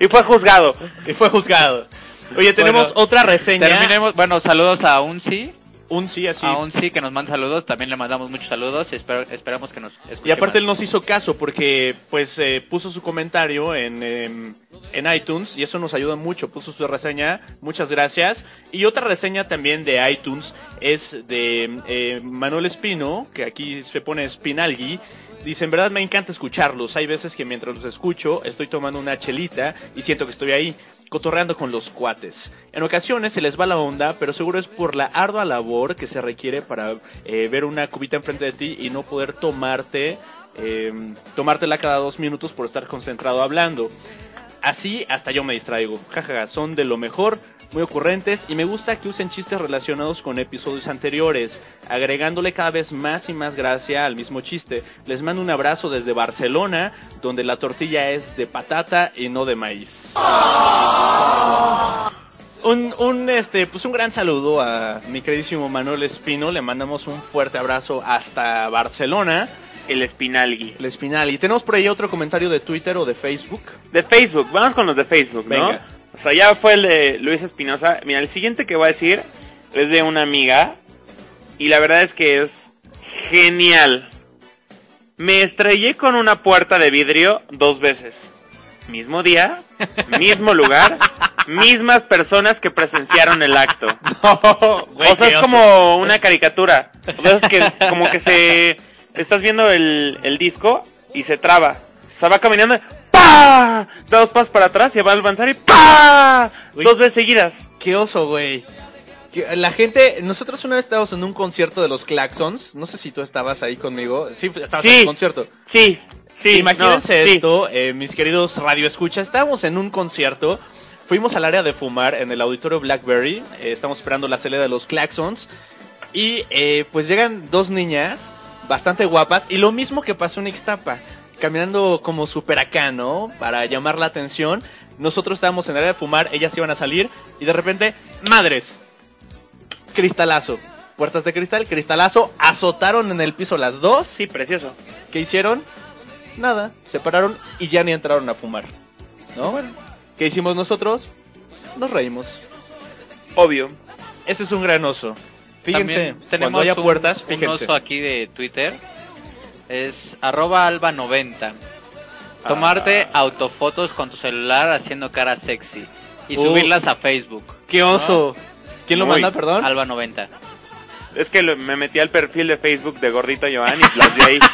Y fue juzgado. Y fue juzgado. Oye, tenemos Bueno, otra reseña. Terminemos, bueno, saludos a Unsi, Un sí, así. a Unsi que nos manda saludos, también le mandamos muchos saludos y esperamos que nos escuche Y aparte él nos hizo caso porque pues eh, puso su comentario en, em, en iTunes y eso nos ayuda mucho. Puso su reseña, muchas gracias. Y otra reseña también de iTunes es de eh, Manuel Espino, que aquí se pone Spinalgui. Dice, en verdad me encanta escucharlos. Hay veces que mientras los escucho estoy tomando una chelita y siento que estoy ahí cotorreando con los cuates. En ocasiones se les va la onda, pero seguro es por la ardua labor que se requiere para eh, ver una cubita enfrente de ti y no poder tomarte, eh, tomártela cada dos minutos por estar concentrado hablando. Así hasta yo me distraigo. Jajaja, son de lo mejor, muy ocurrentes y me gusta que usen chistes relacionados con episodios anteriores, agregándole cada vez más y más gracia al mismo chiste. Les mando un abrazo desde Barcelona, donde la tortilla es de patata y no de maíz. Un, un, este, pues un gran saludo a mi queridísimo Manuel Espino. Le mandamos un fuerte abrazo hasta Barcelona. el Spinalgui. El espinal. Y tenemos por ahí otro comentario de Twitter o de Facebook. De Facebook, vamos con los de Facebook, ¿no? Venga. O sea, ya fue el de Luis Espinosa. Mira, el siguiente que voy a decir es de una amiga. Y la verdad es que es genial. Me estrellé con una puerta de vidrio dos veces. Mismo día, mismo lugar, mismas personas que presenciaron el acto. Güey, o sea, es como una caricatura. O sea, es que como que se... Estás viendo el, el disco y se traba. O sea, va caminando, ¡pa! Da dos pasos para atrás y va a avanzar y ¡pa! Uy. Dos veces seguidas. Qué oso, güey. La gente, nosotros una vez estábamos en un concierto de los Claxons. No sé si tú estabas ahí conmigo. Sí, estabas Sí. en el concierto. Sí, sí. Imagínense no, sí. esto, eh, mis queridos radioescuchas. Estábamos en un concierto. Fuimos al área de fumar en el auditorio Blackberry. eh, estamos esperando la salida de los Claxons. Y eh, pues llegan dos niñas bastante guapas. Y lo mismo que pasó en Ixtapa. Caminando como super acá, ¿no? Para llamar la atención. Nosotros estábamos en el área de fumar, ellas iban a salir. Y de repente, madres. Cristalazo. Puertas de cristal, cristalazo. Azotaron en el piso las dos. Sí, precioso. ¿Qué hicieron? Nada, se pararon y ya ni entraron a fumar. ¿No? ¿Qué hicimos nosotros? Nos reímos. Obvio. Ese es un gran oso. Fíjense, También cuando tenemos haya un- puertas, un, fíjense. oso aquí de Twitter. Es arroba alba90. Tomarte Ah. autofotos con tu celular haciendo cara sexy. Y Uh. subirlas a Facebook. ¡Qué oso! ¿Quién lo manda, perdón? Alba90. Es que lo- me metí al perfil de Facebook de Gordito Joan y las vi ahí.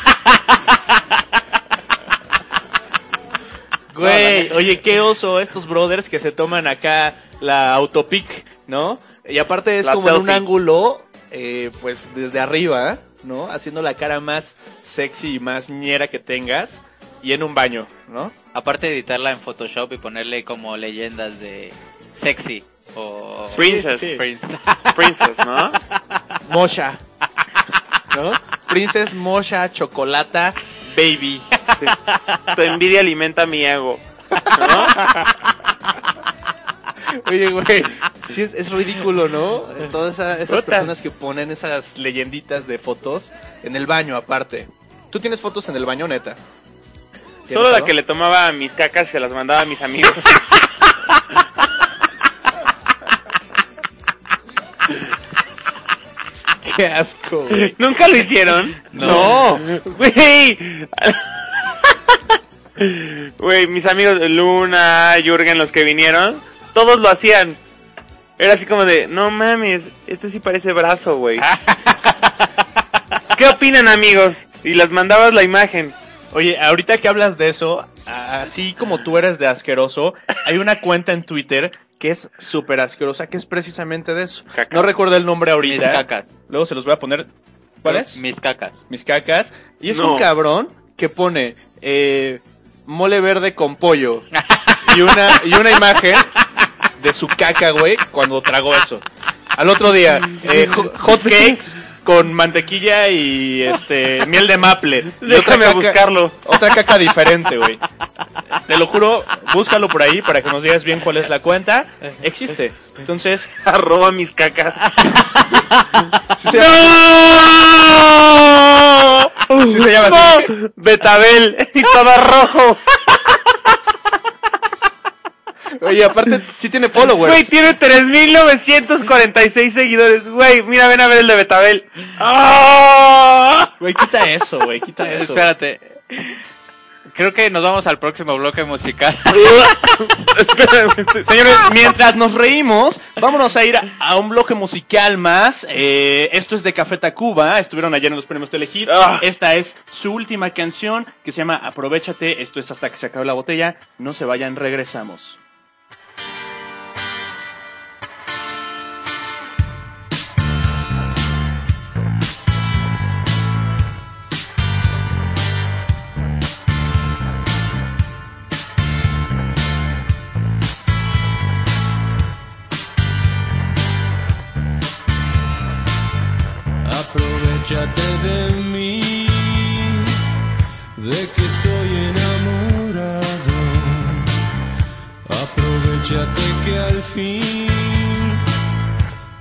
Güey, oye, qué oso estos brothers que se toman acá la autopic, ¿no? Y aparte es La como en un selfie. ángulo, eh, pues desde arriba, ¿no? Haciendo la cara más sexy y más ñera que tengas. Y en un baño, ¿no? Aparte de editarla en Photoshop y ponerle como leyendas de sexy o Princess. sí. Prince. Princess, ¿no? Mosha. ¿No? Princess Mosha Chocolata Baby. Tu envidia alimenta mi ego. ¿No? Oye, güey, sí es, es ridículo, ¿no? Todas esa- esas personas que ponen esas leyenditas de fotos en el baño, aparte. ¿Tú tienes fotos en el baño, neta? ¿Tienes Solo la que le tomaba a mis cacas y se las mandaba a mis amigos. Qué asco, güey. ¿Nunca lo hicieron? No. Güey. Güey, mis amigos Luna, Jürgen, los que vinieron, todos lo hacían. Era así como de, no mames, este sí parece brazo, güey. ¿Qué opinan, amigos? Y les mandabas la imagen. Oye, ahorita que hablas de eso, así como tú eres de asqueroso, hay una cuenta en Twitter que es súper asquerosa, que es precisamente de eso. Cacas. No recuerdo el nombre Mis ahorita. cacas. Luego se los voy a poner. ¿Cuál es? Mis cacas. mis cacas. Y es No. un cabrón que pone eh, mole verde con pollo. Y una, y una imagen de su caca, güey, cuando tragó eso. Al otro día, eh, ho- hot cakes con mantequilla y este miel de maple. Déjame caca- buscarlo. Otra caca diferente, güey. Te lo juro, búscalo por ahí para que nos digas bien cuál es la cuenta. Existe. Entonces, Arroba mis cacas. sí se llama- Sí se llama así. ¡No! Betabel. Y todo rojo. Oye, aparte, sí tiene followers. Güey, tiene 3.946 seguidores. Güey, mira, ven a ver el de Betabel. ¡Ah! Güey, quita eso, güey, quita eso. Espérate. Creo que nos vamos al próximo bloque musical. Señores, mientras nos reímos, vámonos a ir a, a un bloque musical más. Eh, esto es de Café Tacuba, estuvieron ayer en los premios Telehit. Ah. Esta es su última canción que se llama Aprovechate. Esto es hasta que se acabe la botella. No se vayan, regresamos. Aprovechate que al fin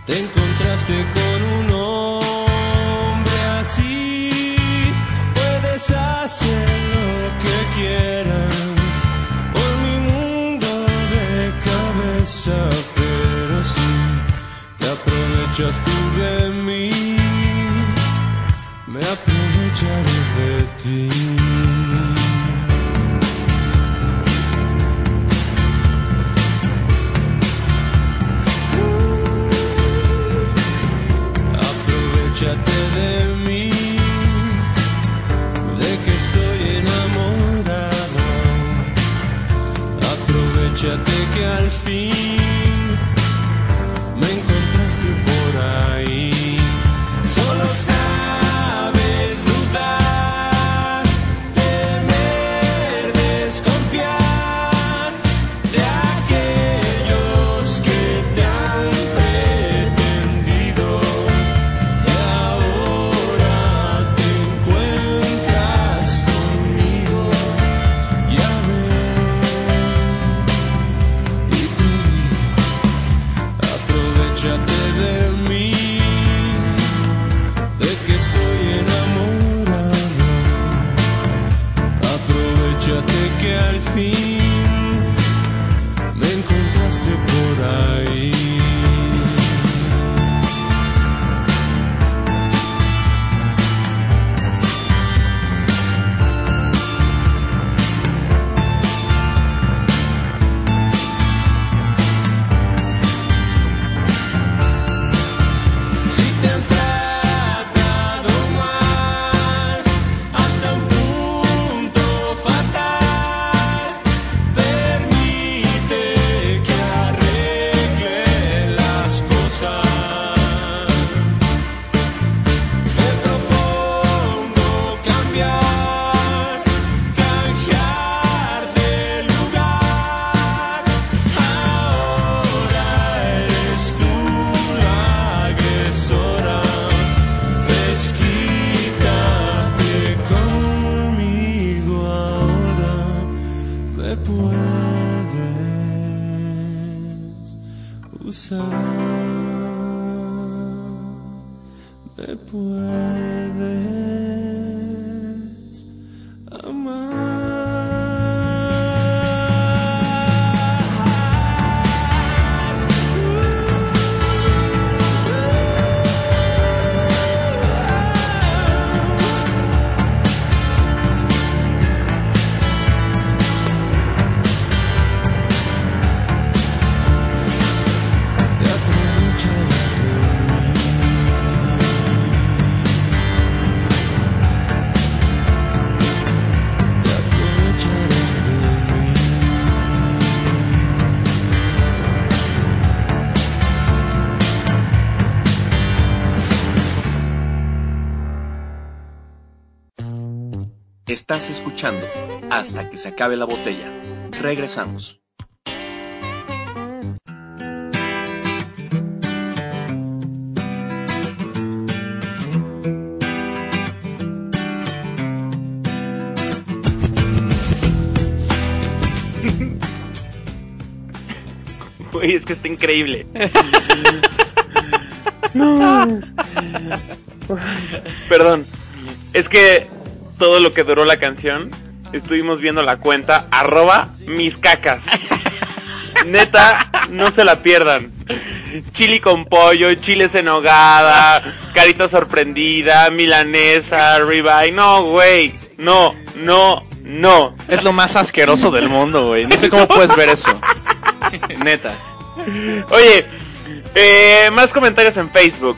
te encontraste con un hombre así. Puedes hacer lo que quieras por mi mundo de cabeza, pero si te aprovechas tú de mí, me aprovecharé de ti. Que al fin Estás escuchando hasta que se acabe la botella. Regresamos. Güey, es que está increíble. Perdón. Es que todo lo que duró la canción, estuvimos viendo la cuenta arroba mis cacas. Neta, no se la pierdan. Chili con pollo, chiles en hogada, carita sorprendida, milanesa, ribeye. No, güey. No, no, no. Es lo más asqueroso del mundo, güey. No sé cómo puedes ver eso. Neta. Oye, eh, más comentarios en Facebook.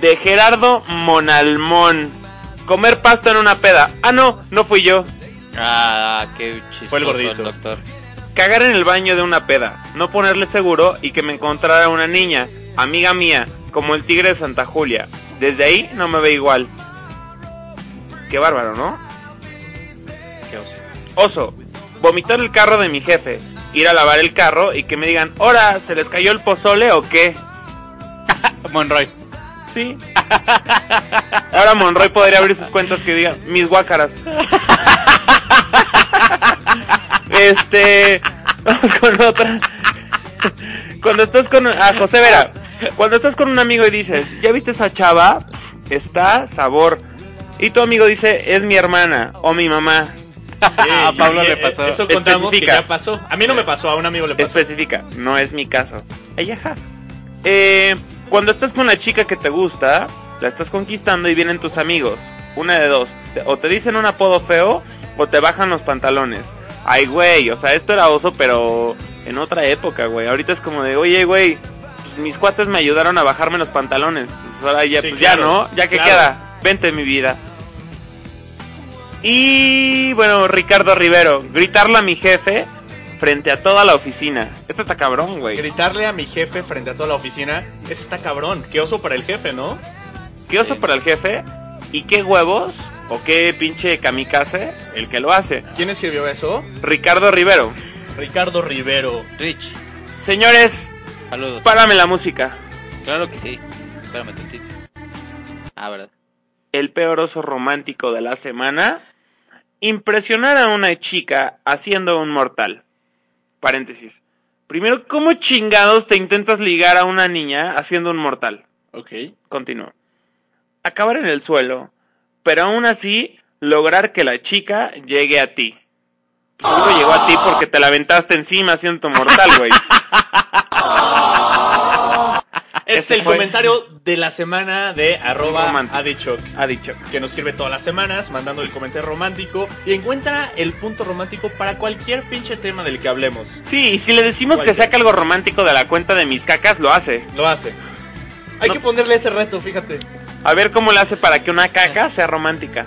De Gerardo Monalmón. Comer pasta en una peda. Ah, no, no fui yo. Ah, qué chistoso Fue el gordito. doctor. Cagar en el baño de una peda. No ponerle seguro y que me encontrara una niña, amiga mía, como el tigre de Santa Julia. Desde ahí no me ve igual. Qué bárbaro, ¿no? Qué oso. Oso. Vomitar el carro de mi jefe. Ir a lavar el carro y que me digan, ¿ahora se les cayó el pozole o qué? Monroy. Sí. Ahora Monroy podría abrir sus cuentas que digan mis guácaras. Este, vamos con otra. Cuando estás con a José Vera, cuando estás con un amigo y dices, "¿Ya viste esa chava? Está sabor." Y tu amigo dice, "Es mi hermana o mi mamá." a Pablo le Eh, pasó. Eso contamos que ya pasó. A mí no me pasó, a un amigo le pasó. Especifica, no es mi caso. Ay, ajá. Eh, cuando estás con una chica que te gusta, la estás conquistando y vienen tus amigos. Una de dos. O te dicen un apodo feo o te bajan los pantalones. Ay, güey, o sea, esto era oso, pero en otra época, güey. Ahorita es como de, oye, güey, pues mis cuates me ayudaron a bajarme los pantalones. Pues ahora ya, Sí, pues claro, ya, ¿no? Ya que claro. queda. Vente, mi vida. Y bueno, Ricardo Rivero, gritarle a mi jefe frente a toda la oficina. Esto está cabrón, güey. Gritarle a mi jefe frente a toda la oficina, ese está cabrón. Qué oso para el jefe, ¿no? ¿Qué oso para el jefe? ¿Y qué huevos? ¿O qué pinche kamikaze? El que lo hace. ¿Quién escribió eso? Ricardo Rivero. Ricardo Rivero. Rich, Señores, saludos. párame la música. Claro que sí. Espérame tantito. Ah, verdad. El peor oso romántico de la semana. Impresionar a una chica haciendo un mortal. Paréntesis. Primero, ¿cómo chingados te intentas ligar a una niña haciendo un mortal? Ok. Continúo. Acabar en el suelo, pero aún así lograr que la chica llegue a ti. Seguro llegó a ti porque te la aventaste encima haciendo tu mortal, güey. Es Ese el fue- comentario de la semana de arroba. Ha dicho. que nos escribe todas las semanas mandando el comentario romántico y encuentra el punto romántico para cualquier pinche tema del que hablemos. Sí, y si le decimos que saque algo romántico de la cuenta de mis cacas, lo hace. Lo hace. Hay No. que ponerle ese reto, fíjate. A ver cómo le hace para que una caca sea romántica.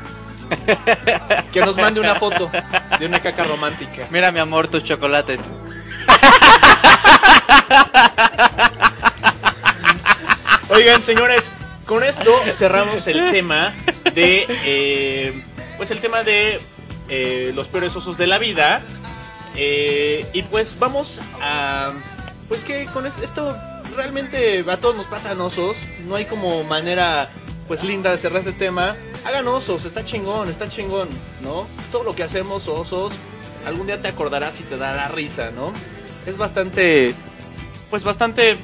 Que nos mande una foto de una caca romántica. Mira, mi amor, tus chocolates. Oigan, señores, con esto cerramos el tema de, eh, pues el tema de eh, los peores osos de la vida. Eh, y pues vamos a, pues que con es- esto realmente a todos nos pasan osos. No hay como manera, pues linda de cerrar este tema. Hagan osos, está chingón, está chingón, ¿no? Todo lo que hacemos osos, algún día te acordarás y te dará risa, ¿no? Es bastante, pues bastante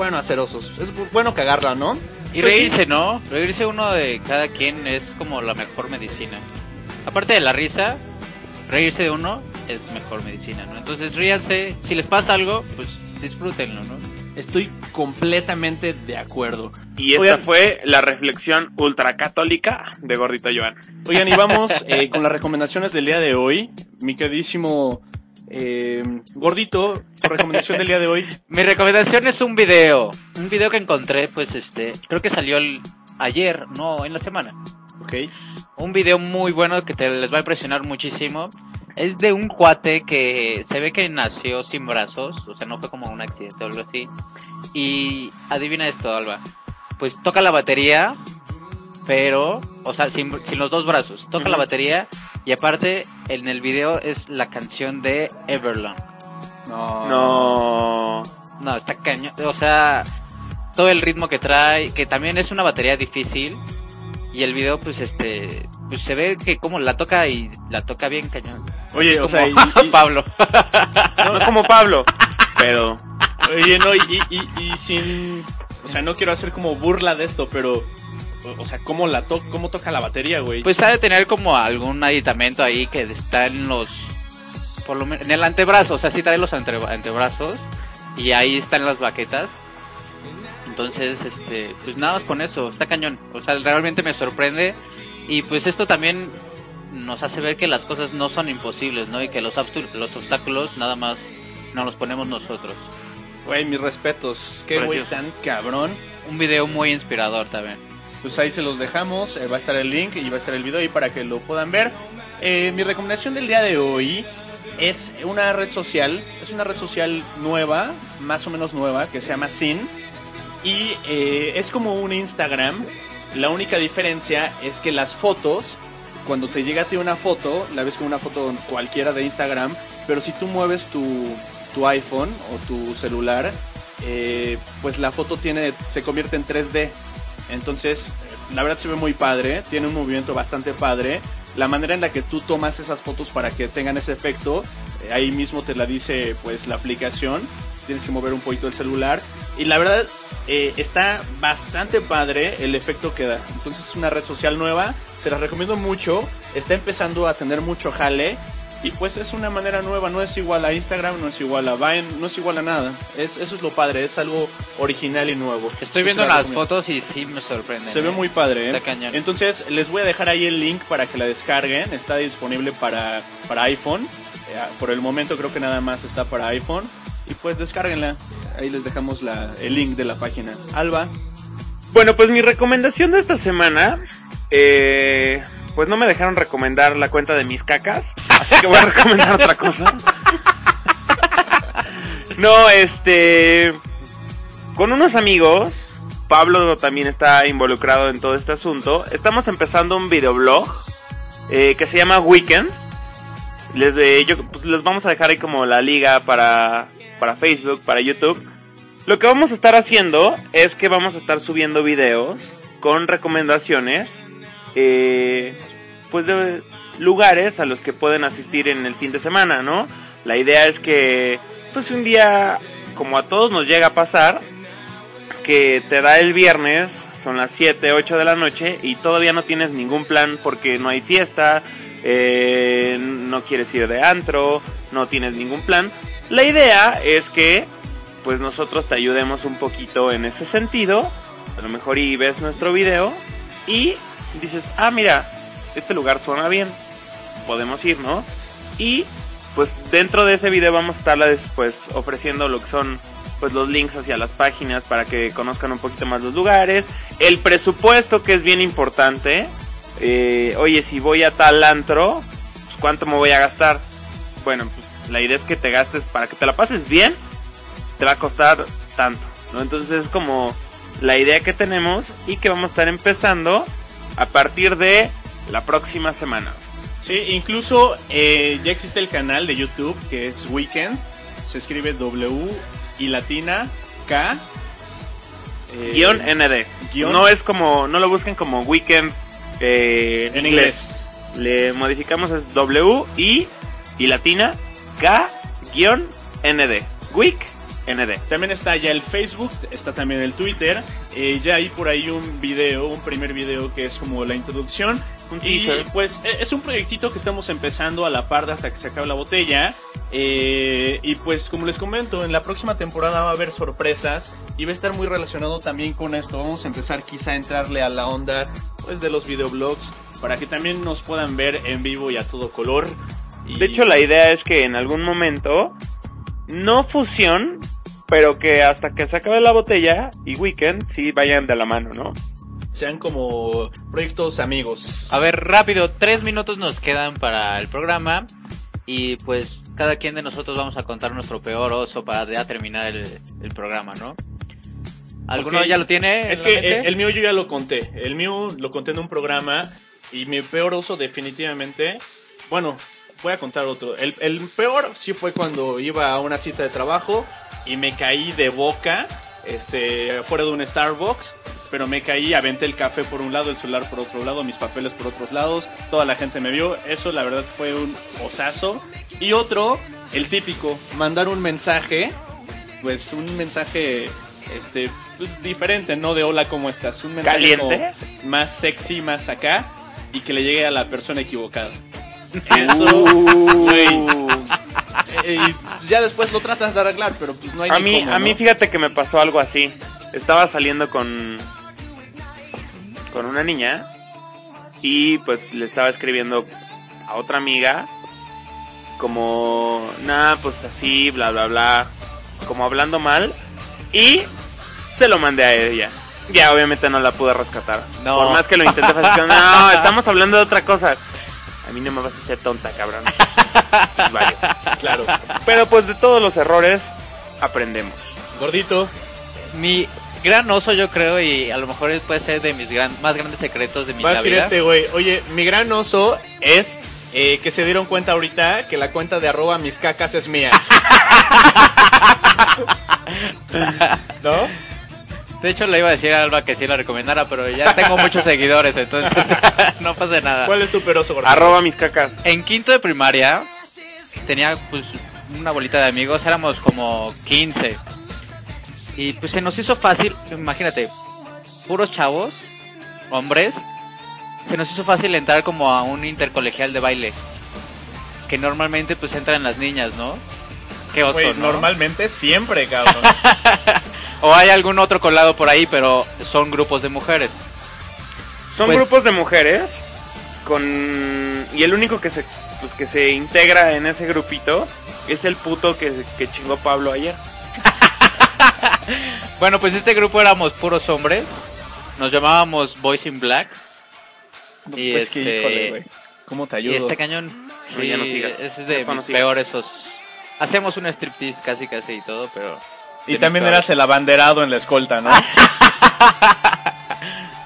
bueno hacer osos. Es bu- bueno cagarla, ¿no? Y Pues sí. reírse, ¿no? Reírse uno de cada quien es como la mejor medicina. Aparte de la risa, reírse de uno es mejor medicina, ¿no? Entonces ríanse, si les pasa algo, pues disfrútenlo, ¿no? Estoy completamente de acuerdo. Y esta Oigan. fue la reflexión ultracatólica de Gordito Joan. Oigan, y vamos eh, con las recomendaciones del día de hoy. Mi queridísimo eh, gordito, tu recomendación del día de hoy. Mi recomendación es un video, un video que encontré, pues este, creo que salió el, ayer, no, en la semana. Ok. Un video muy bueno que te les va a impresionar muchísimo. Es de un cuate que se ve que nació sin brazos, o sea, no fue como un accidente o algo así. Y adivina esto, Alba. Pues toca la batería, pero, o sea, sin, sin los dos brazos. Toca la batería y aparte en el video es la canción de Everlong. No. No. No, está cañón. O sea, todo el ritmo que trae, que también es una batería difícil. Y el video, pues este, pues se ve que como la toca y la toca bien cañón. Oye, o sea, y, y- Pablo. No como Pablo. Pero. oye, no, y, y- y sin, o sea, no quiero hacer como burla de esto, pero, o, sea, cómo la to cómo toca la batería, güey. Pues ha de tener como algún aditamento ahí que está en los, por lo menos, en el antebrazo. O sea, sí trae los ante- antebrazos. Y ahí están las baquetas. Entonces, este, pues nada más con eso, está cañón. O sea, realmente me sorprende. Y pues esto también nos hace ver que las cosas no son imposibles, ¿no? Y que los, los obstáculos nada más nos los ponemos nosotros. Güey, mis respetos. Qué güey tan cabrón. Un video muy inspirador también. Pues ahí se los dejamos, eh, va a estar el link y va a estar el video ahí para que lo puedan ver. Eh, mi recomendación del día de hoy es una red social, es una red social nueva, más o menos nueva, que se llama Sin. Y eh, es como un Instagram. La única diferencia es que las fotos, cuando te llega a ti una foto, la ves como una foto cualquiera de Instagram, pero si tú mueves tu, tu iPhone o tu celular, pues la foto tiene se convierte en 3D. Entonces, la verdad se ve muy padre, tiene un movimiento bastante padre. La manera en la que tú tomas esas fotos para que tengan ese efecto, eh, ahí mismo te la dice pues la aplicación. Tienes que mover un poquito el celular. Y la verdad, eh, está bastante padre el efecto que da. Entonces es una red social nueva, se la recomiendo mucho. Está empezando a tener mucho jale. Y pues es una manera nueva, no es igual a Instagram, no es igual a Vine, no es igual a nada. Es, eso es lo padre, es algo original y nuevo. Estoy viendo las recomiendo. fotos y sí me sorprenden. Se ve ¿eh? muy padre, ¿eh? Está cañón. Entonces, les voy a dejar ahí el link para que la descarguen. Está disponible para, para iPhone. Eh, por el momento creo que nada más está para iPhone. Y pues descárguenla. Ahí les dejamos la, el link de la página. Alba, Bueno, pues mi recomendación de esta semana, eh, pues no me dejaron recomendar la cuenta de mis cacas, así que voy a recomendar otra cosa. No, este, con unos amigos, Pablo también está involucrado en todo este asunto. Estamos empezando un videoblog eh, que se llama Weekend. Les, eh, yo, pues, les vamos a dejar ahí como la liga para, para Facebook, para YouTube. Lo que vamos a estar haciendo es que vamos a estar subiendo videos con recomendaciones, eh, pues de lugares a los que pueden asistir en el fin de semana, ¿no? La idea es que, pues un día, como a todos nos llega a pasar, que te da el viernes, son las 7, 8 de la noche y todavía no tienes ningún plan porque no hay fiesta, eh, no quieres ir de antro, no tienes ningún plan. La idea es que pues nosotros te ayudemos un poquito en ese sentido. A lo mejor y ves nuestro video y dices, ah, mira, este lugar suena bien, podemos ir, ¿no? Y pues dentro de ese video vamos a estarles pues ofreciendo lo que son pues los links hacia las páginas para que conozcan un poquito más los lugares, el presupuesto que es bien importante. Eh, oye, si voy a tal antro, pues, ¿cuánto me voy a gastar? Bueno, pues la idea es que te gastes para que te la pases bien, te va a costar tanto, ¿no? Entonces es como la idea que tenemos y que vamos a estar empezando a partir de la próxima semana. Sí, incluso eh, ya existe el canal de YouTube que es Weekend. Se escribe W y latina K. eh, Guión ND. guión- No es como, no lo busquen como weekend eh, en inglés. Le modificamos es W I y latina K guion ND. Week ND. También está ya el Facebook, está también el Twitter. Eh, ya hay por ahí un video, un primer video que es como la introducción. Un Y teaser. pues e- es un proyectito que estamos empezando a la par de hasta que se acabe la botella. Eh, y pues como les comento, en la próxima temporada va a haber sorpresas y va a estar muy relacionado también con esto. Vamos a empezar quizá a entrarle a la onda pues de los videoblogs para que también nos puedan ver en vivo y a todo color. Y- De hecho, la idea es que en algún momento, no fusión, pero que hasta que se acabe la botella y weekend sí vayan de la mano, ¿no? sean como proyectos amigos. A ver, rápido, tres minutos nos quedan para el programa y pues cada quien de nosotros vamos a contar nuestro peor oso para ya terminar el, el programa, ¿no? ¿Alguno ya lo tiene? Es que el mío yo ya lo conté. El mío lo conté en un programa y mi peor oso definitivamente... Bueno, voy a contar otro. El, el peor sí fue cuando iba a una cita de trabajo y me caí de boca este, fuera de un Starbucks. Pero me caí, aventé el café por un lado, el celular por otro lado, mis papeles por otros lados. Toda la gente me vio. Eso la verdad fue un osazo. Y otro, el típico, mandar un mensaje pues un mensaje este pues diferente, no de hola, ¿cómo estás? Un mensaje ¿Caliente? más sexy, más acá y que le llegue a la persona equivocada. Uh. Eso, güey. Eh, y ya después lo tratas de arreglar, pero pues no hay A ni mí, cómo, a mí fíjate que me pasó algo así. Estaba saliendo con con una niña y pues le estaba escribiendo a otra amiga como nada, pues así, bla bla bla, como hablando mal y se lo mandé a ella. Ya obviamente no la pude rescatar. No. Por más que lo intenté, no, estamos hablando de otra cosa. A mí no me vas a hacer tonta, cabrón. Vale. Claro. Pero pues de todos los errores aprendemos. Gordito, Mi gran oso yo creo y a lo mejor puede ser de mis gran, más grandes secretos de mi va este güey, oye, mi gran oso es eh, que se dieron cuenta ahorita que la cuenta de arroba mis cacas es mía. ¿No? De hecho le iba a decir a Alba que sí la recomendara, pero ya tengo muchos seguidores, entonces no pasa nada. ¿Cuál es tu peroso gordito? Arroba mis cacas. En quinto de primaria tenía pues una bolita de amigos, éramos como 15. Y pues se nos hizo fácil, imagínate, puros chavos, hombres, se nos hizo fácil entrar como a un intercolegial de baile. que normalmente pues entran las niñas, ¿no? Qué oso, Güey, ¿no? normalmente siempre, cabrón. O hay algún otro colado por ahí, pero son grupos de mujeres. Son Pues- grupos de mujeres con y el único que se pues que se integra en ese grupito es el puto que, que chingó Pablo ayer. Bueno, pues este grupo éramos puros hombres. Nos llamábamos Boys in Black. Y pues que, este- híjole, güey. ¿Cómo te Y ayudo? este cañón, sí, ya no sigas. es de no mis sigas. peores esos. Hacemos un striptease casi casi y todo, pero... Y también eras el abanderado en la escolta, ¿no?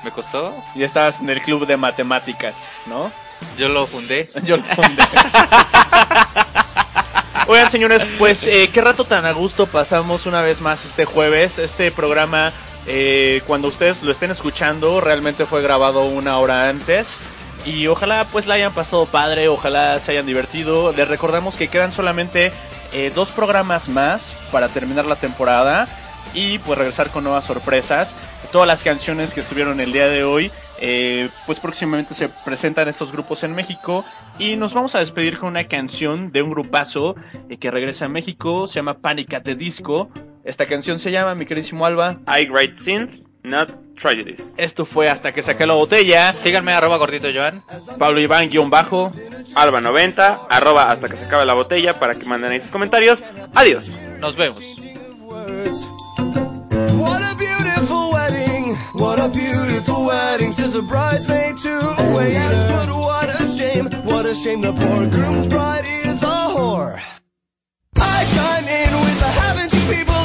¿Me costó? y estabas en el club de matemáticas, ¿no? Yo lo fundé. Yo lo fundé. Oigan, señores, pues eh, qué rato tan a gusto pasamos una vez más este jueves. Este programa, eh, cuando ustedes lo estén escuchando, realmente fue grabado una hora antes. Y ojalá pues la hayan pasado padre, ojalá se hayan divertido. Les recordamos que quedan solamente eh, dos programas más para terminar la temporada y pues regresar con nuevas sorpresas. Todas las canciones que estuvieron el día de hoy, eh, pues próximamente se presentan estos grupos en México y nos vamos a despedir con una canción de un grupazo eh, que regresa a México, se llama Panic at the Disco. Esta canción se llama, mi queridísimo Alba. I write sins, not tragedies. Esto fue hasta que saqué la botella. Síganme, arroba gordito Joan. Pablo Iván guion bajo. Alba 90, arroba hasta que se acabe la botella para que manden ahí sus comentarios. Adiós. Nos vemos. What a beautiful wedding. What a beautiful wedding. Says a bridesmaid to a waiter. Yes, but what a shame. What a shame the poor groom's bride is a whore. I chime in with the haven't you people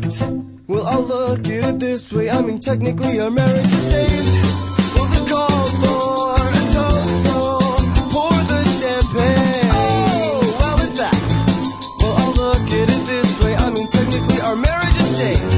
Fact, well, I'll look at it this way. I mean, technically, our marriage is saved. Well, this calls for a toast, so pour the champagne. Oh, well, in fact, well, I'll look at it this way. I mean, technically, our marriage is saved.